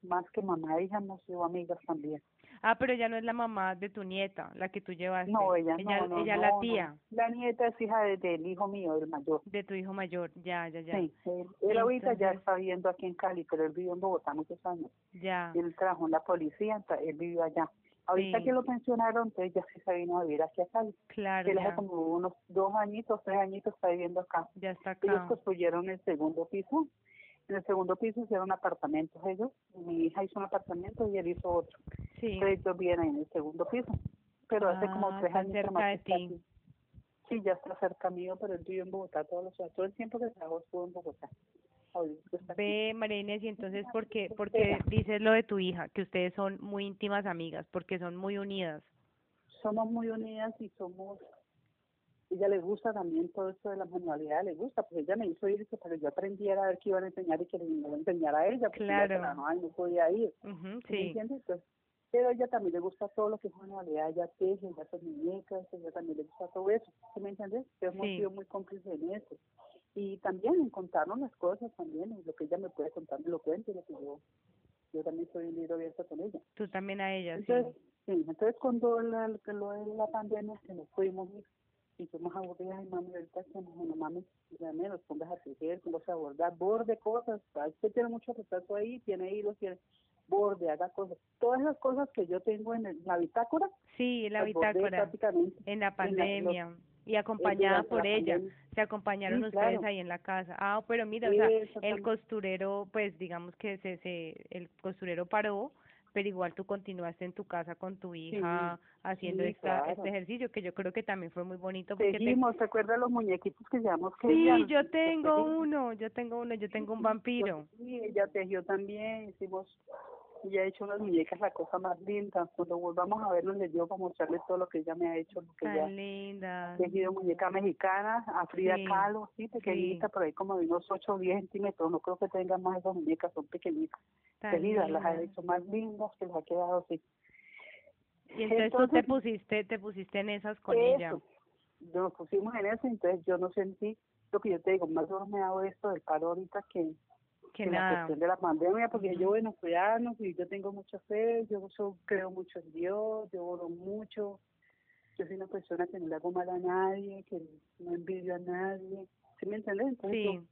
más que mamá e hija, hemos sido amigas también. Ah, pero ella no es la mamá de tu nieta, la que tú llevaste. No, ella, ella, no, no, ella no, la no. tía La nieta es hija de- del hijo mío, el mayor. de tu hijo mayor. Ya, ya, ya. Sí, él, él ahorita ya está viviendo aquí en Cali, pero él vivió en Bogotá muchos años. Ya. Él trabajó en la policía, él vivió allá. Ahorita Sí. que lo pensionaron, entonces ya sí se vino a vivir aquí a Cali. Claro, Él hace como unos dos añitos, tres añitos está viviendo acá. Ya está Ellos acá. construyeron el segundo piso. En el segundo piso hicieron apartamentos ellos. Mi hija hizo un apartamento y él hizo otro. Sí. Ellos vienen en el segundo piso. Pero hace como Ah, tres está años cerca de ti. Sí, ya está cerca mío, pero él vive en Bogotá todos los días. Todo el tiempo que trabajó estuvo en Bogotá. Ve, María Inés, y entonces, ¿por qué, por qué dices lo de tu hija? Que ustedes son muy íntimas amigas, porque son muy unidas. somos muy unidas y somos ella le gusta también todo esto de la manualidad, le gusta, pues ella me hizo ir para que yo aprendiera a ver qué iban a enseñar y que le iba a enseñar a ella, porque ella Claro. trabajaba y no podía ir, ¿sí me entiendes? Pues, pero ella también le gusta todo lo que es manualidad, ella teje, ella hace muñecas, ella también le gusta todo eso, ¿sí me entiendes? Hemos Sí. sido muy cómplices en eso. Y también en contarnos las cosas también, lo que ella me puede contar, me lo cuento, y lo que yo, yo también soy un libro abierto con ella. Tú también a ella, sí. Entonces, sí, entonces cuando la, lo de la pandemia que nos fuimos y fuimos aburridas, y mami, ahorita no, no mami, ya menos, pongas a tejer, pongas a bordar, borde cosas, ah, usted tiene mucho retraso ahí, tiene hilos, tiene borde, haga cosas, todas las cosas que yo tengo en el- la bitácora, Sí, la bitácora, en la en la- pandemia. Y acompañada por la ella. pandemia. Se acompañaron Sí, ustedes claro. ahí en la casa. Ah, pero mira, o sea, el costurero, pues digamos que se, se, el costurero paró, pero igual tú continuaste en tu casa con tu hija haciendo sí, esta, claro. este ejercicio que yo creo que también fue muy bonito porque Seguimos, ¿te acuerdas los muñequitos que llevamos? que Sí, yo tengo uno, yo tengo uno, yo tengo un vampiro. Sí, ella tejió también, hicimos, ella ha hecho unas muñecas, la cosa más linda. Cuando volvamos a verlos, les dio para mostrarles todo lo que ella me ha hecho, lo que ella Tan linda. ha tejido muñeca mexicana, a Frida Sí, Kahlo, sí, pequeñita, por ahí como de unos 8 o 10 centímetros, no creo que tengan más esas muñecas, son pequeñitas, Tan tejidas, las ha hecho más lindas, que les ha quedado así. Y entonces, tú te Entonces, pusiste, te pusiste en esas con ella. Eso, nos pusimos en eso, entonces yo no sentí lo que yo te digo, más duro me ha dado esto del paro ahorita que Que que la cuestión de la pandemia, porque Ujú. yo, bueno, cuidarnos y yo tengo mucha fe, yo so- creo mucho en Dios, yo oro mucho, yo soy una persona que no le hago mal a nadie, que no envidio a nadie, ¿sí me entiendes? Entonces Sí, yo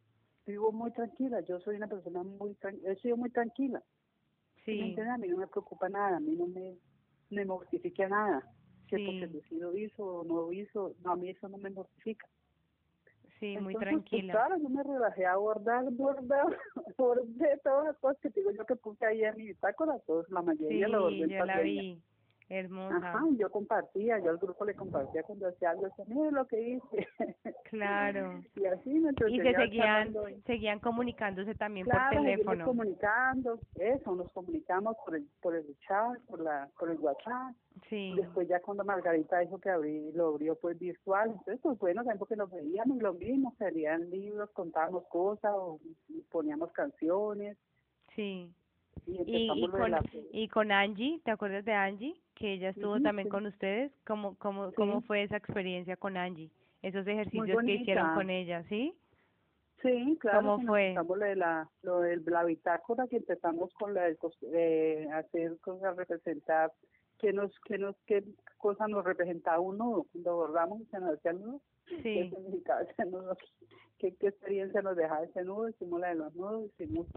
vivo muy tranquila, yo soy una persona muy tranquila, he sido muy tranquila, ¿sí me sí, entiendes? A mí no me preocupa nada, a mí no me, no me mortifica nada, que porque el Sí. vecino hizo o no hizo, no, a mí eso no me mortifica. Sí, muy Entonces, pues, tranquila. claro, yo me relajé a bordar, bordar, [laughs] bordé todas las cosas que digo yo que puse ahí en mi bitácora, todos, la mayoría lo bordé Sí, en yo la vi. Hermosa. Ajá, yo compartía, yo al grupo le compartía cuando hacía algo, decía, mira lo que hice. Claro. [laughs] y así me Y se seguían, charlando seguían comunicándose también Claro, por teléfono. comunicando, eso, nos comunicamos por el, por el chat, por la, por el WhatsApp. Sí, Después ya cuando Margarita dijo que abrí, lo abrió pues virtual, entonces pues bueno, también porque nos veíamos lo mismo, salían libros, contábamos cosas o poníamos canciones sí. Y Y, con, la... [laughs] y con Angie, ¿te acuerdas de Angie? Que ella estuvo también sí. con ustedes. ¿Cómo, cómo, ¿Cómo fue esa experiencia con Angie? Esos ejercicios que hicieron con ella, ¿sí? Sí, claro, ¿Cómo fue? empezamos lo de la, lo de la bitácora, que empezamos con la de, hacer cosas, representar qué nos, qué nos, qué cosa nos representaba un nudo, cuando bordamos y se nos hacía el nudo, qué Sí, significaba ese nudo, qué, qué experiencia nos dejaba ese nudo, hicimos la de los nudos, hicimos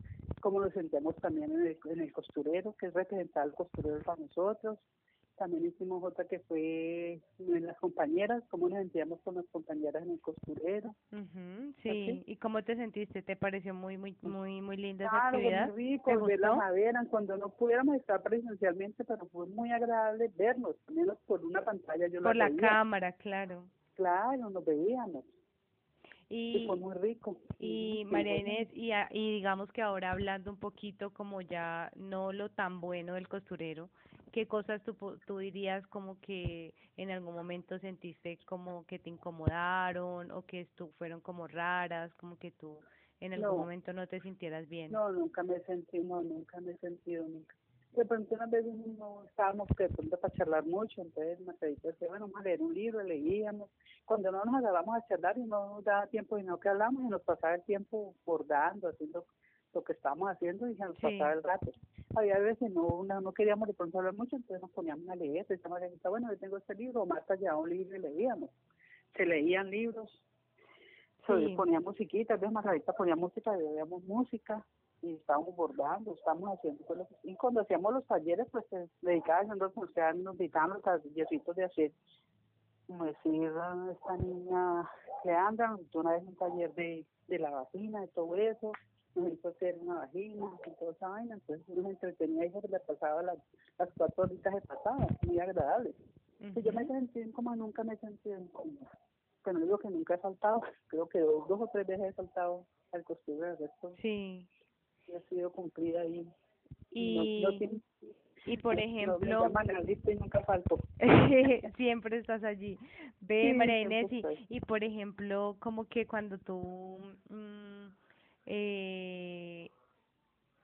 cómo nos sentíamos también en el, en el costurero, que es representar al costurero para nosotros, también hicimos otra que fue en las compañeras, cómo nos sentíamos con las compañeras en el costurero. sí. ¿Y cómo te sentiste? ¿Te pareció muy, muy, muy, muy linda esa actividad? muy rico ¿Te ver la madera cuando no pudiéramos estar presencialmente, pero fue muy agradable vernos, menos por una pantalla yo Por la veía. cámara, claro. Claro, nos veíamos, y Y, fue muy rico. y María Inés, y, y digamos que ahora hablando un poquito como ya no lo tan bueno del costurero, ¿qué cosas tú, tú dirías como que en algún momento sentiste como que te incomodaron o que tú fueron como raras, como que tú en algún momento no te sintieras bien? No, nunca me sentí, no, nunca me he sentido, nunca. De pronto unas veces no estábamos de pronto para charlar mucho, entonces Margarita decía, bueno, vamos a leer un libro, leíamos. Cuando no nos agarramos a charlar y no nos daba tiempo y no que hablamos y nos pasaba el tiempo bordando, haciendo lo que estábamos haciendo y se nos pasaba el rato. Había veces no, no, queríamos de pronto hablar mucho, entonces nos poníamos a leer, decíamos, bueno, yo tengo este libro, Marta llevaba un libro y leíamos. Se leían libros, se ponía musiquita, a veces Margarita ponía música, leíamos música y estábamos bordando, estábamos haciendo todo lo que y cuando hacíamos los talleres pues se dedicaban a o sea, nos dedicaban los talleritos de hacer como decir esta niña Leandra una vez un taller de, de la vagina de todo eso nos hizo hacer una vagina y toda esa vaina entonces nos entretenía y se le pasaba las, las cuatro horitas de pasada muy agradable yo me sentí como nunca me he sentido incómoda pero no digo que nunca he saltado [laughs] creo que dos, dos o tres veces he saltado al costumbre del resto sí ha sido cumplida ahí. Y, y por ejemplo, y nunca falto. [laughs] siempre estás allí. Ve, María Inés, y, por ejemplo, como que cuando tú, mm, eh,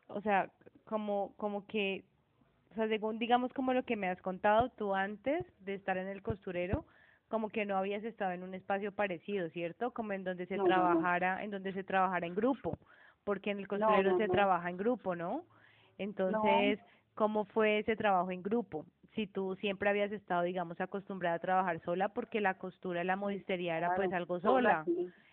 o sea, como, como que, o sea, según digamos como lo que me has contado tú antes de estar en el costurero, como que no habías estado en un espacio parecido, ¿cierto? Como en donde se trabajara, en donde se trabajara en grupo porque en el costurero se trabaja en grupo, ¿no? Entonces, ¿cómo fue ese trabajo en grupo? Si tú siempre habías estado, digamos, acostumbrada a trabajar sola, porque la costura y la modistería era pues algo sola.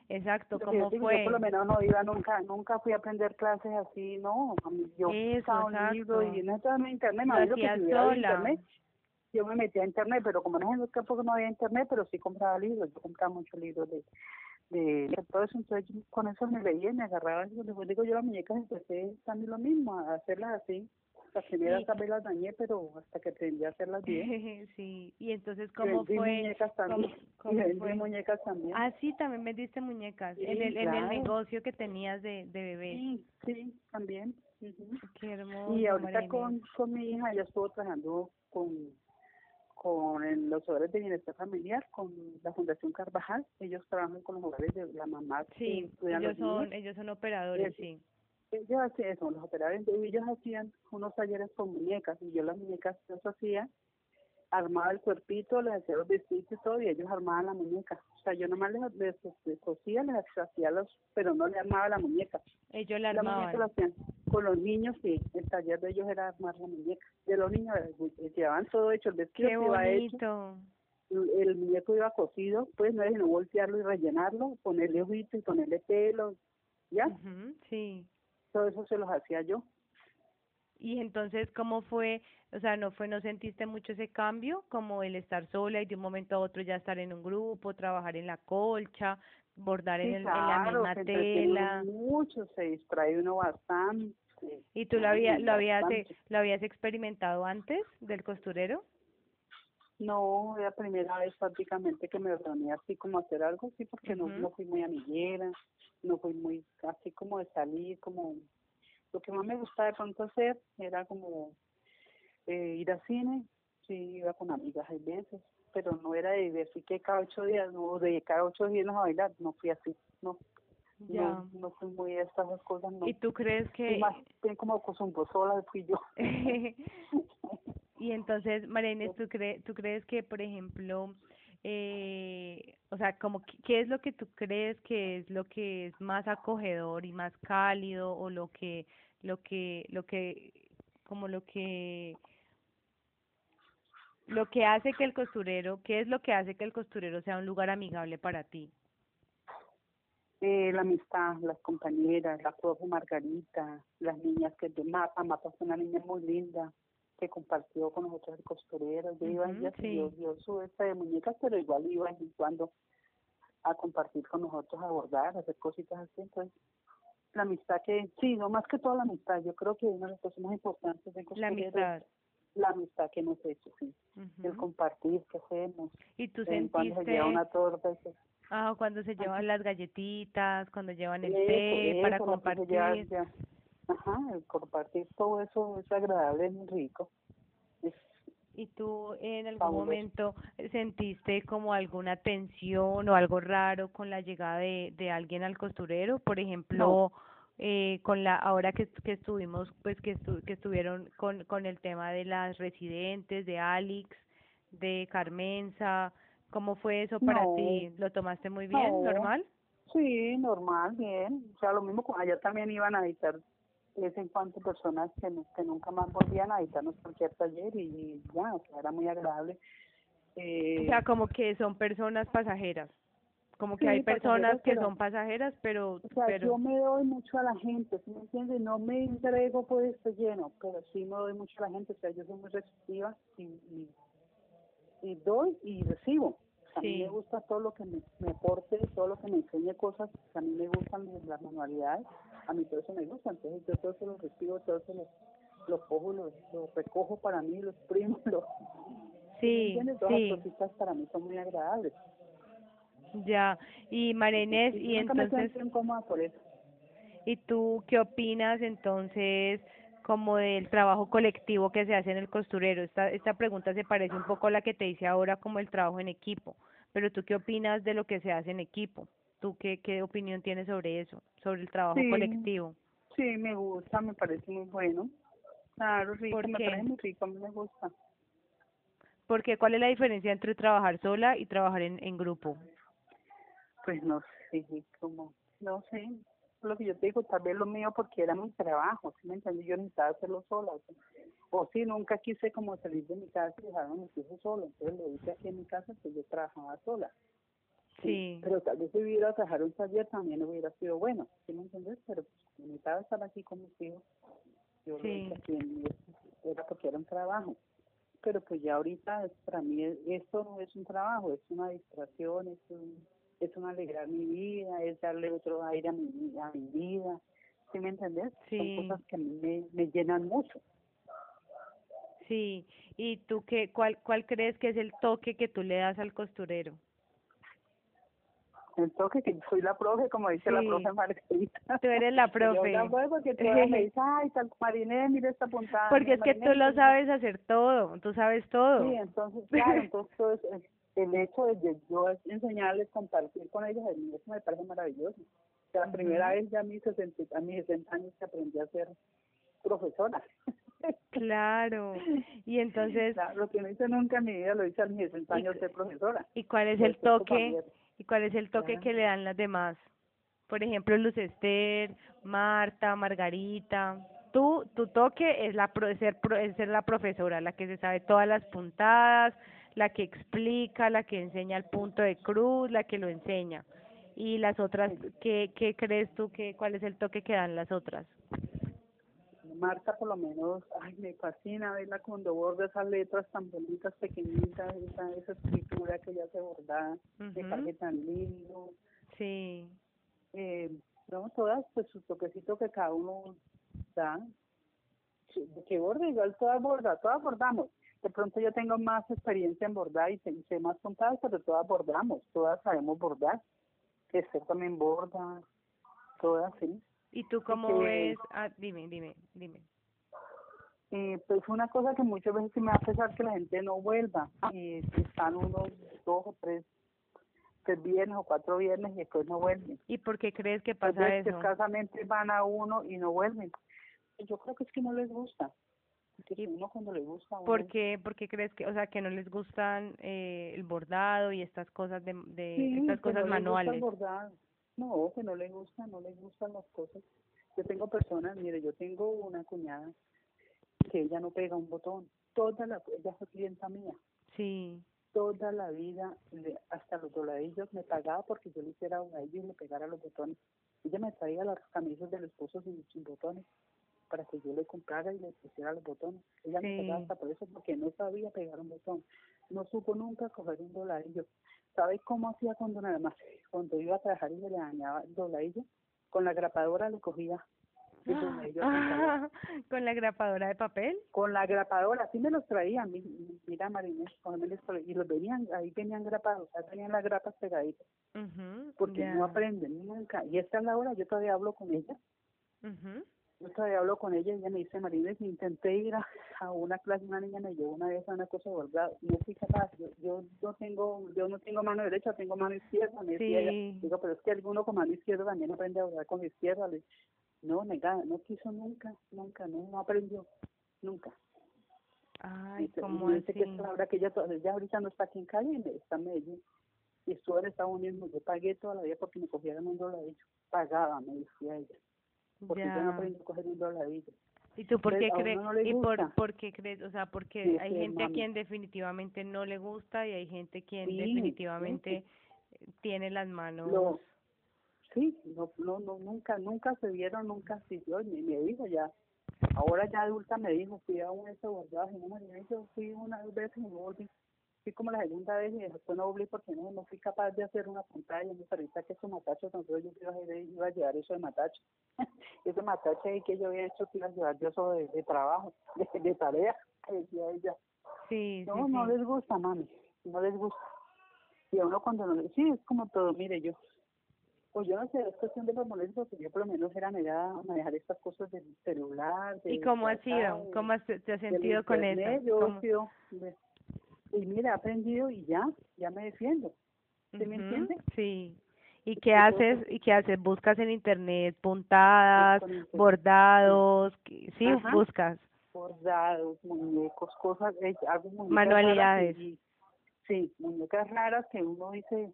Exacto, ¿cómo fue? Yo por lo menos no iba nunca, nunca fui a aprender clases así, no. Yo Eso, un libro y no estaba en internet, me lo que internet. Yo me metía a internet, pero como no es en el campo que no había internet, pero sí compraba libros, yo compraba muchos libros de de todo eso, entonces con eso me leía y me agarraba, y después digo yo las muñecas empecé también lo mismo, a hacerlas así, las primeras sí. las dañé, pero hasta que aprendí a hacerlas bien. [laughs] sí, y entonces ¿cómo fue? muñecas también, [laughs] ¿Cómo, fue? muñecas también. Ah, sí, también vendiste muñecas, en, el, en el negocio que tenías de, de bebé. Sí, sí, también. Qué hermoso. Y ahorita con, con mi hija, ya estuvo trabajando con con los hogares de bienestar familiar, con la Fundación Carvajal. Ellos trabajan con los hogares de la mamá. Sí, ellos son, ellos son operadores, sí. Ellos hacían eso, los operadores, ellos hacían unos talleres con muñecas y yo las muñecas las hacía armaba el cuerpito, les hacía los vestidos y todo, y ellos armaban la muñeca. O sea, yo nomás les, les, les cosía, les hacía los, pero no le armaba la muñeca. Ellos la armaban. La hacían. Con los niños, sí, el taller de ellos era armar la muñeca. De los niños, eh, llevaban todo hecho, el vestido Qué iba hecho. El, muñeco iba cosido, pues no era sino voltearlo y rellenarlo, ponerle ojitos y ponerle pelo, ¿ya? sí. Todo eso se los hacía yo. Y entonces, ¿cómo fue? O sea, ¿no fue, no sentiste mucho ese cambio? Como el estar sola y de un momento a otro ya estar en un grupo, trabajar en la colcha, bordar en, la misma tela. mucho, se distrae uno bastante. ¿Y tú lo, había, lo, habías, lo habías experimentado antes del costurero? No, era la primera vez prácticamente que me reunía así como hacer algo, sí, porque no, no fui muy amiguera, no fui muy así como de salir, como lo que más me gustaba de pronto hacer era como eh, ir al cine, sí, iba con amigas hay veces, pero no era de decir que cada ocho días, no, de cada ocho días a bailar, no fui así, no. Ya. No, fui muy a estas cosas, no. ¿Y tú crees que...? más bien como un sola fui yo. [laughs] [laughs] y entonces, Marines, ¿tú, crees ¿tú crees que, por ejemplo, eh, o sea, como qué es lo que tú crees que es lo que es más acogedor y más cálido o lo que lo que lo que como lo que lo que hace que el costurero, ¿qué es lo que hace que el costurero sea un lugar amigable para ti? Eh, la amistad, las compañeras, la profe Margarita, las niñas que de Mapa, Mapa es una niña muy linda, que compartió con nosotros el costurero. Yo iba, ella sí. yo, su esta de muñecas, pero igual iba en cuando a compartir con nosotros, a bordar, a hacer cositas así. Entonces, la amistad que, sí, no más que toda la amistad, yo creo que una de las cosas más importantes de la amistad. La amistad que hemos hecho, sí. El compartir que hacemos. ¿Y tú sentiste? Cuando se lleva una torta. Ah, cuando se llevan las galletitas, cuando llevan el té para compartir. Ajá, el compartir todo eso es agradable, es rico. Es, ¿Y tú en algún momento sentiste como alguna tensión o algo raro con la llegada de, de alguien al costurero? Por ejemplo, eh, con la ahora que, que estuvimos, pues que, que estuvieron con, con el tema de las residentes, de Alex, de Carmenza, ¿cómo fue eso para ti? ¿Lo tomaste muy bien, normal? Sí, normal, bien. O sea, lo mismo con allá también iban a editar es en cuanto personas que, que nunca más volvían a editarnos cualquier taller y, ya, o sea, era muy agradable. Eh, o sea, como que son personas pasajeras. Como que hay personas que son pasajeras, pero... O sea, yo me doy mucho a la gente, ¿sí me entiendes? No me entrego por este lleno, pero sí me doy mucho a la gente. O sea, yo soy muy receptiva y, y, doy y recibo. A mí me gusta todo lo que me, me aporte, todo lo que me enseñe cosas. A mí me gustan las manualidades a mí todo eso me gusta, entonces yo todo eso lo recibo, todo eso lo, lo cojo, lo, recojo para mí, los primos, [laughs] lo... Sí, Todas las cositas para mí son muy agradables. Ya, y Marenés, y, entonces... por eso. ¿Y tú qué opinas entonces como del trabajo colectivo que se hace en el costurero? Esta, esta pregunta se parece un poco a la que te hice ahora como el trabajo en equipo, pero tú qué opinas de lo que se hace en equipo? ¿Tú qué, qué opinión tienes sobre eso, sobre el trabajo colectivo? Sí, me gusta, me parece muy bueno. Claro, rico, me parece muy rico, me gusta. Porque ¿cuál es la diferencia entre trabajar sola y trabajar en, en grupo? Pues no sé, como, no sé, lo que yo te digo, tal vez lo mío porque era mi trabajo, ¿sí me entiendes? Yo necesitaba hacerlo sola. O, si nunca quise como salir de mi casa y dejar a mis hijos solos, entonces lo hice aquí en mi casa, que yo trabajaba sola. Sí. Pero tal vez si hubiera trabajar un taller también hubiera sido bueno, ¿sí me entiendes? Pero pues, necesitaba estar aquí con mis hijos. Yo sí. era porque era un trabajo. Pero pues ya ahorita para mí esto no es un trabajo, es una distracción, es un, es un alegrar mi vida, es darle otro aire a mi, a mi vida. ¿Sí me entiendes? Sí. Son cosas que me, me llenan mucho. Sí, ¿y tú qué, cuál, cuál crees que es el toque que tú le das al costurero? Entonces que soy la profe, como dice la profe Margarita. Tú eres la [laughs] profe. Yo la porque tú me dices, [laughs] ay, tal mariné, mira esta puntada. Porque es que tú lo sabes hacer todo, tú sabes todo. Sí, entonces, claro, entonces el hecho de yo enseñarles, compartir con ellos, eso me parece maravilloso. la primera vez ya a mis 60, a mis 60 años que aprendí a ser profesora. [laughs] Claro, y entonces... lo que no hice nunca en mi vida lo hice a mis 60 años ser profesora. ¿Y cuál es el toque? ¿Y cuál es el toque que le dan las demás? Por ejemplo, Luz Esther, Marta, Margarita. Tú, tu toque es la ser, es ser la profesora, la que se sabe todas las puntadas, la que explica, la que enseña el punto de cruz, la que lo enseña. Y las otras, ¿qué, qué crees tú que cuál es el toque que dan las otras? Marta por lo menos, ay, me fascina verla cuando borda esas letras tan bonitas, pequeñitas, esa, esa escritura que ella se borda, me parece tan lindo. Sí. Eh, no, todas, pues su toquecito que cada uno da, que borda, igual todas borda, todas bordamos. De pronto yo tengo más experiencia en bordar y sé, más contadas, pero todas bordamos, todas sabemos bordar. Que Esther también borda, todas, sí. ¿Y tú cómo ves? Ah, dime, dime, dime. Eh, pues una cosa que muchas veces me hace pesar que la gente no vuelva. Y están unos dos o tres, tres viernes o cuatro viernes y después no vuelven. ¿Y por qué crees que pasa eso? escasamente van a uno y no vuelven. Yo creo que es que no les gusta. Porque uno cuando le gusta. ¿Por qué, ¿Por qué crees que, o sea, que no les gustan eh, el bordado y estas cosas de, de estas cosas manuales? No, que no le gusta, no les gustan las cosas. Yo tengo personas, mire, yo tengo una cuñada que ella no pega un botón. Toda la, ella fue clienta mía. Sí. Toda la vida, hasta los dobladillos, me pagaba porque yo le hiciera un y le pegara los botones. Ella me traía las camisas del esposo sin, sin botones para que yo le comprara y le pusiera los botones. Ella me pagaba hasta por eso porque no sabía pegar un botón. No supo nunca coger un dobladillo. ¿Sabes cómo hacía cuando nada más? Cuando iba a trabajar y le dañaba el dobladillo, con la grapadora le cogía. Ah, [laughs] ¿Con la grapadora de papel? Con la grapadora, así me los traían, mira Marinés, y los venían, ahí venían grapados, ahí tenían las grapas pegaditas, porque no aprenden nunca, y esta es la hora, yo todavía hablo con ella, yo todavía hablo con ella y ella me dice, Marines, intenté ir a, a, una clase, una niña me llevó una vez a una cosa de bordado, no fui capaz, yo, yo no tengo, yo no tengo mano derecha, tengo mano izquierda, me decía ella, digo, pero es que alguno con mano izquierda también aprende a bordar con la izquierda, le, no, negada, no quiso nunca, nunca, no, no aprendió, nunca. Ay, como dice que ahora que ella, ella ahorita no está aquí en Cali, está en Medellín, y estuvo en Estados Unidos, yo pagué toda la vida porque me cogieran un dólarillo, pagaba, me decía ella porque yo no aprendí a coger un dólarillo. ¿Y tú por qué crees? ¿Y por, por, qué crees? O sea, porque hay gente a quien definitivamente no le gusta y hay gente quien definitivamente tiene las manos. No, sí, no, no, no, nunca, nunca se vieron, nunca siguió, ni me dijo ya. Ahora ya adulta me dijo, fui a un ese bordaje, no me dijo, fui una vez y me volví fui como la segunda vez y después no volví porque no, no fui capaz de hacer una pantalla. Me parece que esos matachos, entonces yo iba a, iba a llevar eso de matacho. [laughs] ese matacho ahí que yo había hecho, que iba a llevar yo eso de, de trabajo, [laughs] de, de tarea, [laughs] decía ella. Sí, no, no les gusta, mami, no les gusta. Y a uno cuando no sí, es como todo, mire yo. Pues yo no sé, es cuestión de los molestos, porque yo por lo menos era negada manejar estas cosas del celular. ¿Y cómo ha sido? ¿Cómo has, te has sentido con eso? Yo he sido, y mira, he aprendido y ya, ya me defiendo. ¿Se me entiende? Sí. ¿Y qué haces? ¿Y qué haces? ¿Buscas en internet puntadas, bordados? Sí, buscas. Bordados, muñecos, cosas, eh, hago Manualidades. sí, muñecas raras que uno dice,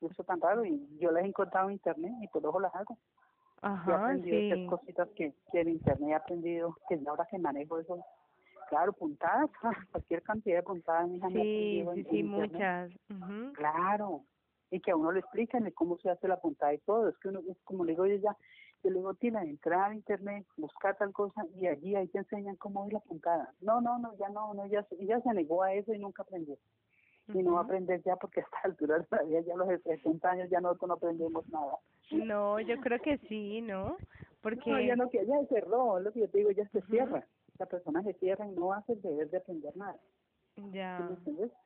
eso tan raro, y yo las he encontrado en internet y por ojo las hago. Ajá, he aprendido sí. cositas que, que en internet he aprendido, que ahora que manejo eso, claro, puntadas, [laughs] cualquier cantidad de puntadas, mi hija Sí, sí, sí, muchas. Claro, y que a uno le explican cómo se hace la puntada y todo, es que uno, como le digo yo ya, yo le digo, Tina, entrar a internet, buscar tal cosa y allí ahí te enseñan cómo es la puntada. No, no, no, ya no, no, ya, ya se negó a eso y nunca aprendió. Y no va a aprender ya porque [laughs] a esta altura de la vida, ya los 60 años, ya nosotros no aprendemos nada. No, yo creo que sí, ¿no? Porque... No, ya no, que ya cerró, lo que yo te digo, ya se cierra la persona se cierra y no hace el deber de aprender nada. Ya,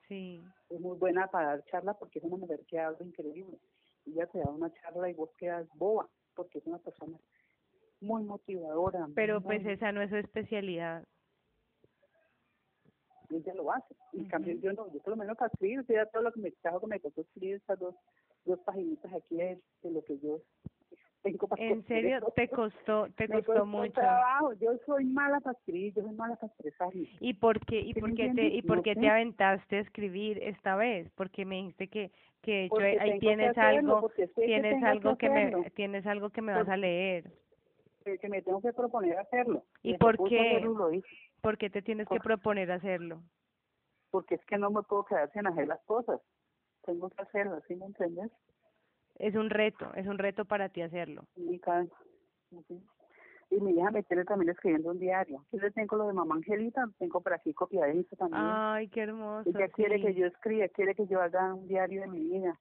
¿Sí, Es muy buena para dar charla porque es una mujer que habla increíble. Ella te da una charla y vos quedas boba porque es una persona muy motivadora. Pero pues esa no es su especialidad. Ella lo hace. En cambio, yo no, yo por lo menos para escribir, o todo lo que me trajo que me costó escribir estas dos, dos paginitas aquí de, de lo que yo ¿En serio te costó te costó, mucho? Trabajo. Yo soy mala para escribir, yo soy mala para expresarme. ¿Y por qué y por qué te y por qué te aventaste a escribir esta vez? Porque me dijiste que que yo, ahí tienes algo tienes algo que, me tienes algo que me vas a leer. Que me tengo que proponer hacerlo. ¿Y por qué? ¿Por qué te tienes que proponer hacerlo? Porque es que no me puedo quedar sin hacer las cosas. Tengo que hacerlo, ¿sí me entiendes? Es un reto, es un reto para ti hacerlo. Y, y mi hija me tiene también escribiendo un diario. Yo le tengo lo de mamá Angelita, tengo por aquí copiadito también. Ay, qué hermoso. Ella quiere que yo escriba, quiere que yo haga un diario de mi vida.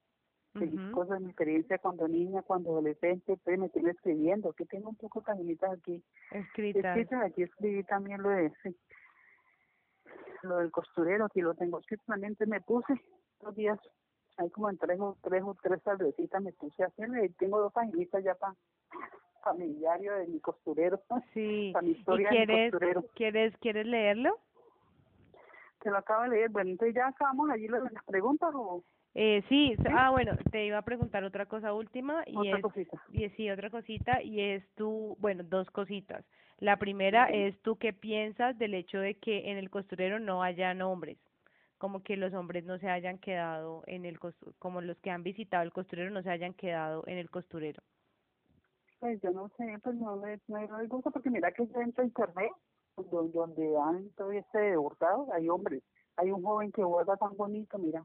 Uh cosas de mi experiencia cuando niña, cuando adolescente, pues me tiene escribiendo. Que tengo un poco de aquí. Escritas. Escritas, aquí escribí también lo de sí, lo del costurero, aquí lo tengo escrito también, me puse dos días hay como en tres o tres o tres tardecitas me puse a hacer y tengo dos paginitas ya para familiario de mi costurero [laughs] sí para mi historia ¿Y quieres, costurero. quieres quieres leerlo te lo acabo de leer bueno entonces ya acabamos allí las preguntas o eh, sí, ah bueno, te iba a preguntar otra cosa última y otra es cosita. y sí otra cosita y es tú, bueno, dos cositas. La primera es tú qué piensas del hecho de que en el costurero no haya hombres como que los hombres no se hayan quedado en el como los que han visitado el costurero no se hayan quedado en el costurero. Pues yo no sé, pues no me, no gusta porque mira que dentro de internet, donde, donde han todo este bordado, hay hombres. Hay un joven que borda tan bonito, mira,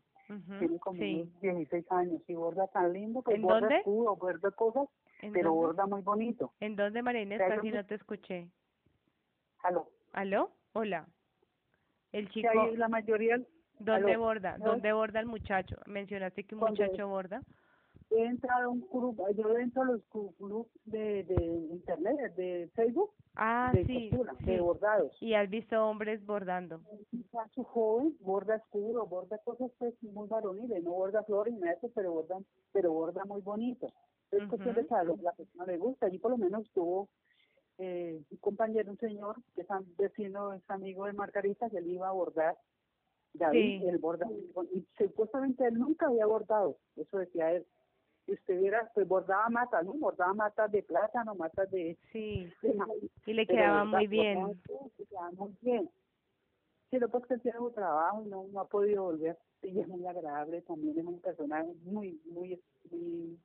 tiene como 16 años y borda tan lindo, pues ¿En borda dónde? escudo, borda cosas, pero borda muy bonito. ¿En dónde, María Casi no te escuché. ¿Aló? ¿Aló? Hola. El chico... La mayoría ¿Dónde borda? ¿Dónde borda el muchacho? Mencionaste que un muchacho borda. He entrado a un grupo, yo entro a los grupos de, de internet, de Facebook. Ah, de sí, de bordados. ¿Y has visto hombres bordando? Un muchacho joven borda escudo, borda cosas pues muy varoniles, no borda flores ni eso, pero borda, pero borda muy bonito. Es cuestión de a la persona le gusta. Allí por lo menos estuvo eh, un compañero, un señor, que es vecino, es amigo de Margarita, que él iba a bordar. David, el borda, y supuestamente él nunca había bordado, eso decía él. Y usted viera, pues bordaba matas, ¿no? Bordaba matas de plátano, matas de... Sí, y le quedaba muy bien. Le quedaba muy bien. Sí, lo pues que tiene un trabajo y no, no ha podido volver. Y es muy agradable, también es una persona muy, muy, muy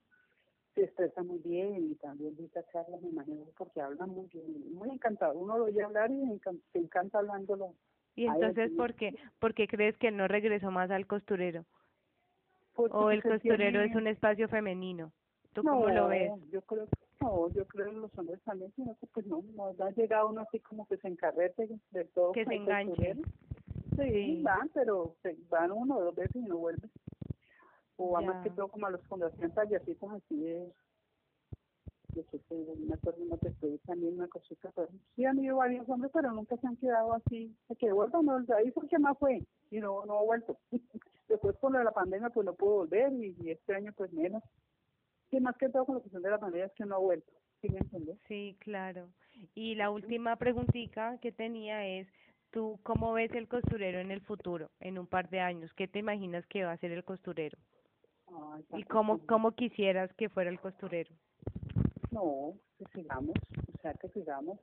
se expresa muy bien y también dice charlas, me imagino, porque habla muy bien, muy encantado. Uno lo oye hablar y se encanta hablándolo. ¿Y entonces por qué, por qué crees que no regresó más al costurero? ¿O el costurero es un espacio femenino? ¿Tú cómo lo ves? Yo creo no, yo creo que los hombres también, sino que pues no, no ha llegado uno así como que se encarrete de todo. Que se enganche. Sí, van, pero se van uno o dos veces y no vuelven o a más que todo como a los fundaciones tallecitos así de yo sé que me acuerdo una estoy también una cosita pero sí han ido varios hombres pero nunca se han quedado así se que vuelvan no ahí fue que más fue y no no ha vuelto [laughs] después con lo de la pandemia pues no pudo volver y, este año pues menos sí más que todo con la cuestión de la pandemia es que no ha vuelto ¿sí me entiendes? sí claro y la última preguntita que tenía es ¿Tú cómo ves el costurero en el futuro, en un par de años? ¿Qué te imaginas que va a ser el costurero? ¿Y cómo, cómo quisieras que fuera el costurero? No, que sigamos, o sea, que sigamos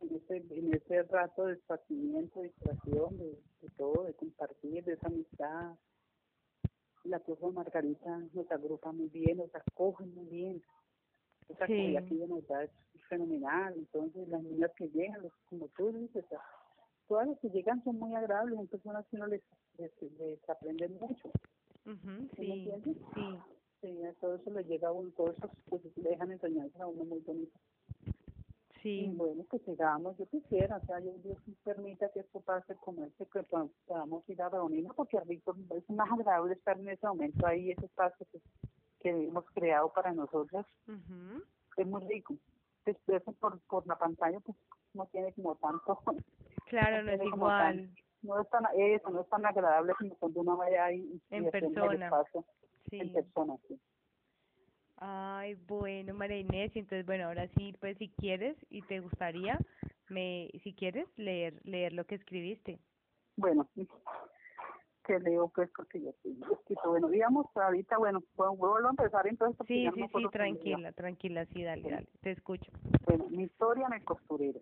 en ese, en ese rato de esparcimiento, de distracción, de, de todo, de compartir, de esa amistad. La de Margarita nos agrupa muy bien, nos acoge muy bien. Esa sí. aquí de verdad es fenomenal. Entonces, las niñas que llegan, los, como tú dices, todas las que llegan son muy agradables, son personas que uno les, les, les aprende mucho sí, sí. Sí, todo eso le llega a uno, todo eso pues, le dejan enseñanzas a uno muy bonito. Sí. Y bueno, que sigamos, yo quisiera, o sea, yo Dios permita que esto pase como este, que podamos ir a reunirnos, porque rico, es más agradable estar en ese momento ahí, ese espacio que, que hemos creado para nosotros. Es muy rico. Después por, por la pantalla, pues no tiene como tanto. [laughs] Claro, no, es igual no es tan eso no es tan agradable como cuando uno vaya ahí en persona sí. en persona sí. Ay bueno María Inés entonces bueno ahora sí pues si quieres y te gustaría me si quieres leer leer lo que escribiste. Bueno que leo pues porque yo escrito bueno digamos ahorita bueno vuelvo a empezar entonces sí sí sí tranquila tranquila sí dale dale te escucho. Bueno mi historia en el costurero.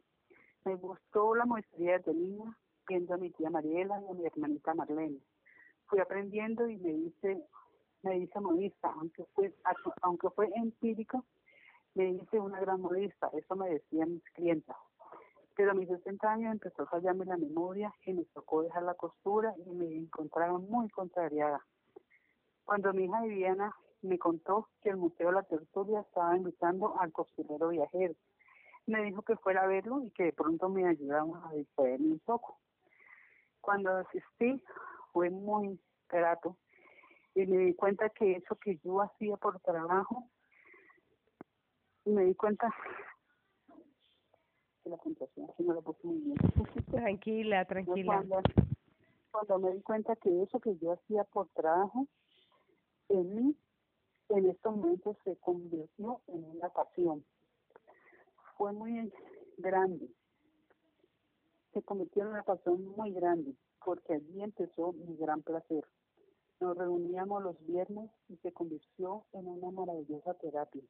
Me gustó la muestría de niña viendo a mi tía Mariela y a mi hermanita Marlene. Fui aprendiendo y me hice, me hice modista, aunque fue, aunque fue empírico, me hice una gran modista, eso me decían mis clientas. Pero a mis 60 años empezó a fallarme la memoria y me tocó dejar la costura y me encontraba muy contrariada. Cuando mi hija Viviana me contó que el Museo de la Tertulia estaba invitando al costurero viajero, me dijo que fuera a verlo y que de pronto me ayudaba a distraerme un poco. Cuando asistí fue muy grato y me di cuenta que eso que yo hacía por trabajo, me di cuenta que la puntuación no lo puse muy bien. Tranquila, tranquila. Cuando, me di cuenta que eso que yo hacía por trabajo, en mí, en estos momentos se convirtió en una pasión. Fue muy grande se convirtió en una pasión muy grande, porque allí empezó mi gran placer. Nos reuníamos los viernes y se convirtió en una maravillosa terapia,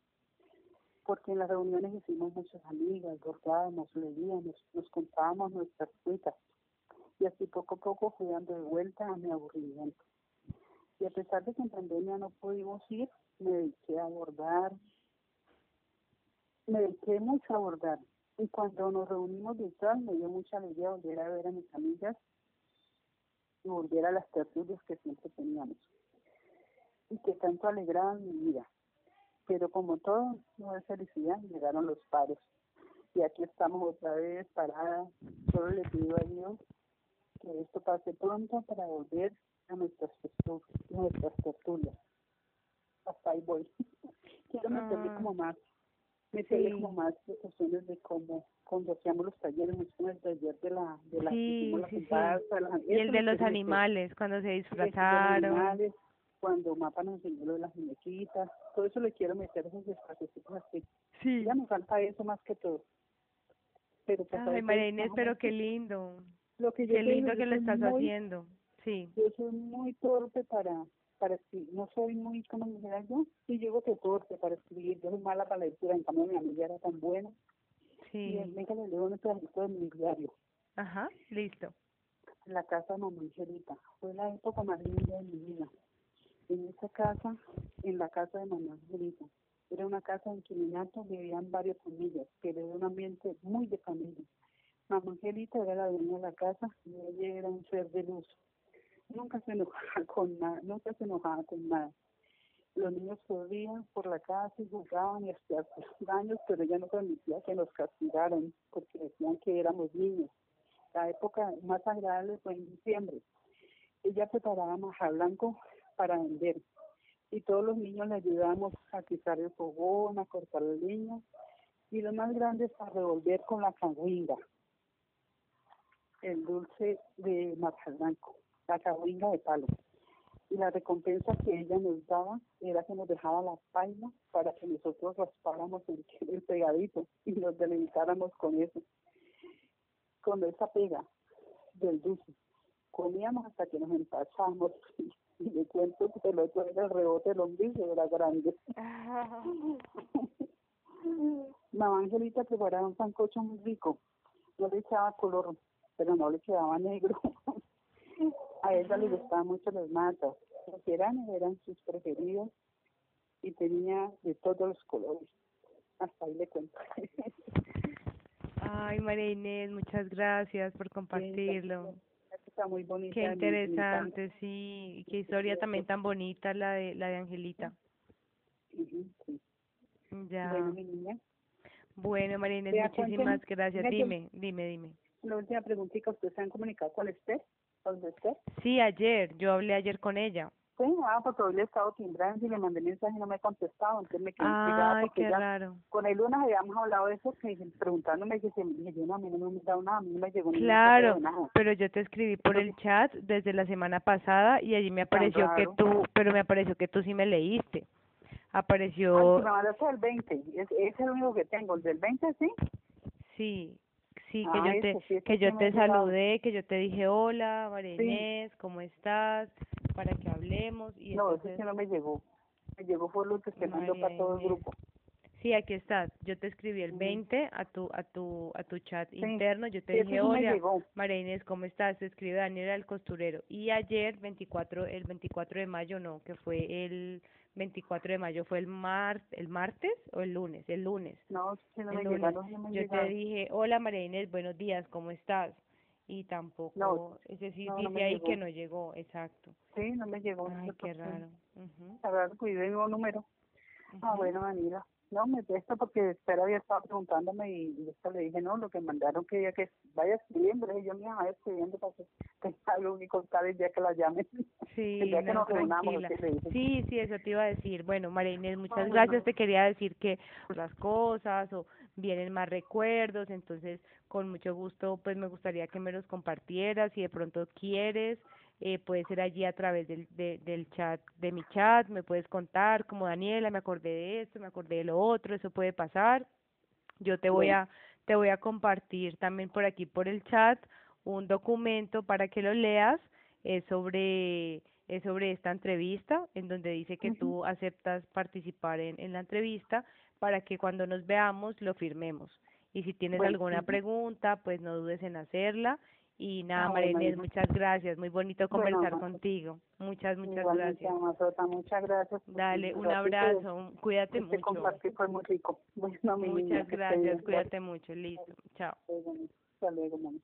porque en las reuniones hicimos muchas amigas, bordábamos, leíamos, nos contábamos nuestras cuitas, y así poco a poco fui dando de vuelta a mi aburrimiento. Y a pesar de que en pandemia no pudimos ir, me dediqué a bordar, me dediqué mucho a bordar, y cuando nos reunimos virtual me dio mucha alegría volver a ver a mis amigas y volver a las tertulias que siempre teníamos y que tanto alegraban mi vida. Pero como todo no es felicidad, llegaron los paros. Y aquí estamos otra vez paradas. Solo le pido a Dios que esto pase pronto para volver a nuestras, nuestras tertulias. Hasta ahí voy. [laughs] Quiero meterme como más me sí. como más cuestiones de cómo cuando hacíamos los talleres, el taller de la, de la, sí, sí, y el de los animales, cuando se disfrazaron. Animales, cuando Mapa nos enseñó lo de las muñequitas, todo eso le quiero meter esos espacios así. Sí. Ya me falta eso más que todo. pero pues Ay, María Inés, pero qué lindo. lo que yo Qué lindo que lo estás muy- haciendo. Sí. Yo soy muy torpe para, para escribir, no soy muy, como dijera yo, sí, digo que torpe para escribir, yo soy mala para la lectura, en cambio mi amiga era tan buena, y Sí. venga le leo un pedacito de mi diario, Ajá, listo. en la casa de mamá Angelita, fue la época más linda de mi vida, en esa casa, en la casa de mamá Angelita, era una casa en Quilinato, vivían varias familias, pero era un ambiente muy de familia, mamá Angelita era la dueña de la casa, y ella era un ser de luz, nunca se enojaba [laughs] con nada, nunca se enojaba con nada. Los niños corrían por la casa y jugaban y hacían daños, pero ella no permitía que nos castigaran porque decían que éramos niños. La época más agradable fue en diciembre. Ella preparaba maja blanco para vender y todos los niños le ayudábamos a quitar el fogón, a cortar la leña y los más grandes a revolver con la cagüinga, el dulce de maja blanco la cagüinga de palo. Y la recompensa que ella nos daba era que nos dejaba la paila para que nosotros raspáramos el, [laughs] el pegadito y nos deleitáramos con eso, con esa pega del dulce. Comíamos hasta que nos empachamos [laughs] y le cuento que el otro era el rebote del ombligo, era grande. [laughs] Mamá Angelita preparaba un sancocho muy rico. No le echaba color, pero no le quedaba negro. A ella le gustaban mucho las matas. Los veranos eran sus preferidos y tenía de todos los colores. Hasta ahí le cuento. Ay, María Inés, muchas gracias por compartirlo. Está muy bonita. Qué interesante, sí. Qué historia también tan bonita la de la de Angelita. Sí. Ya. Bueno, mi niña, Bueno, María Inés, muchísimas gracias. Dime, dime, dime. la última preguntita, ¿ustedes se han comunicado con Esther? ¿Con Esther? Sí, ayer, yo hablé ayer con ella. Sí, ah, porque hoy le he estado timbrando y le mandé mensaje y no me ha contestado, entonces me quedé intrigada Ay, porque qué ya raro. con el lunes habíamos hablado de eso, que preguntándome que si me dije, no, a mí no me han dado nada, a mí no me llegó ningún Claro, correo, nada. pero yo te escribí por el chat desde la semana pasada y allí me apareció que tú, pero me apareció que tú sí me leíste. Ah, Apareció, sí, me mandaste el 20, es, es el único que tengo, el del 20 sí. sí, sí, que Ah, yo te, sí, que yo te saludé, que yo te dije hola, María Sí. Inés, ¿cómo estás? Para que hablemos y No, entonces, ese sí no me llegó. Me llegó por lo que se mandó para todo el grupo. sí, aquí estás. Yo te escribí el Ujú. 20 a tu a tu a tu chat Sí, interno, yo te Sí, dije hola. María Inés, ¿cómo estás? Te escribe Daniela el costurero. Y ayer, 24, el 24 de mayo, no, que fue el 24 de mayo, fue el mar, el martes o el lunes, el lunes. No, sí no me lunes. llegaron, no me Yo te llegaron. dije, hola María Inés, buenos días, ¿cómo estás? Y tampoco, No, ese sí no, dice ahí que llegó. no llegó, exacto. Sí, no me llegó. Ay, qué raro. Ujú, A ver, cuidé el mismo número. Ah, ujú. bueno, Daniela. No, me esto porque Esther había estado preguntándome y, y esto le dije, no, lo que mandaron que ella que vaya escribiendo. Dije, yo me vaya escribiendo para que [laughs] tenga algo que contar el día que la llame. Sí, [laughs] el día que no, nos reunamos. Sí, sí, eso te iba a decir. Bueno, María Inés, muchas Ay, gracias. no. Te quería decir que las cosas o vienen más recuerdos, entonces con mucho gusto pues me gustaría que me los compartieras si de pronto quieres. Eh, puede ser allí a través del, de, del chat, de mi chat, me puedes contar como Daniela, me acordé de esto, me acordé de lo otro, eso puede pasar. Yo te voy a te voy a compartir también por aquí por el chat un documento para que lo leas. Es sobre es sobre esta entrevista en donde dice que tú aceptas participar en, en la entrevista para que cuando nos veamos lo firmemos. Y si tienes Bueno, alguna pregunta pues no dudes en hacerla y nada Ah, María bueno, Inés muchas gracias muy bonito Bueno, conversar mamá. contigo muchas muchas gracias Amazota, muchas gracias. dale un abrazo un- cuídate Este mucho compartir fue muy rico. Bueno, niña, muchas que esté gracias cuídate mucho listo chao Hasta luego, mami.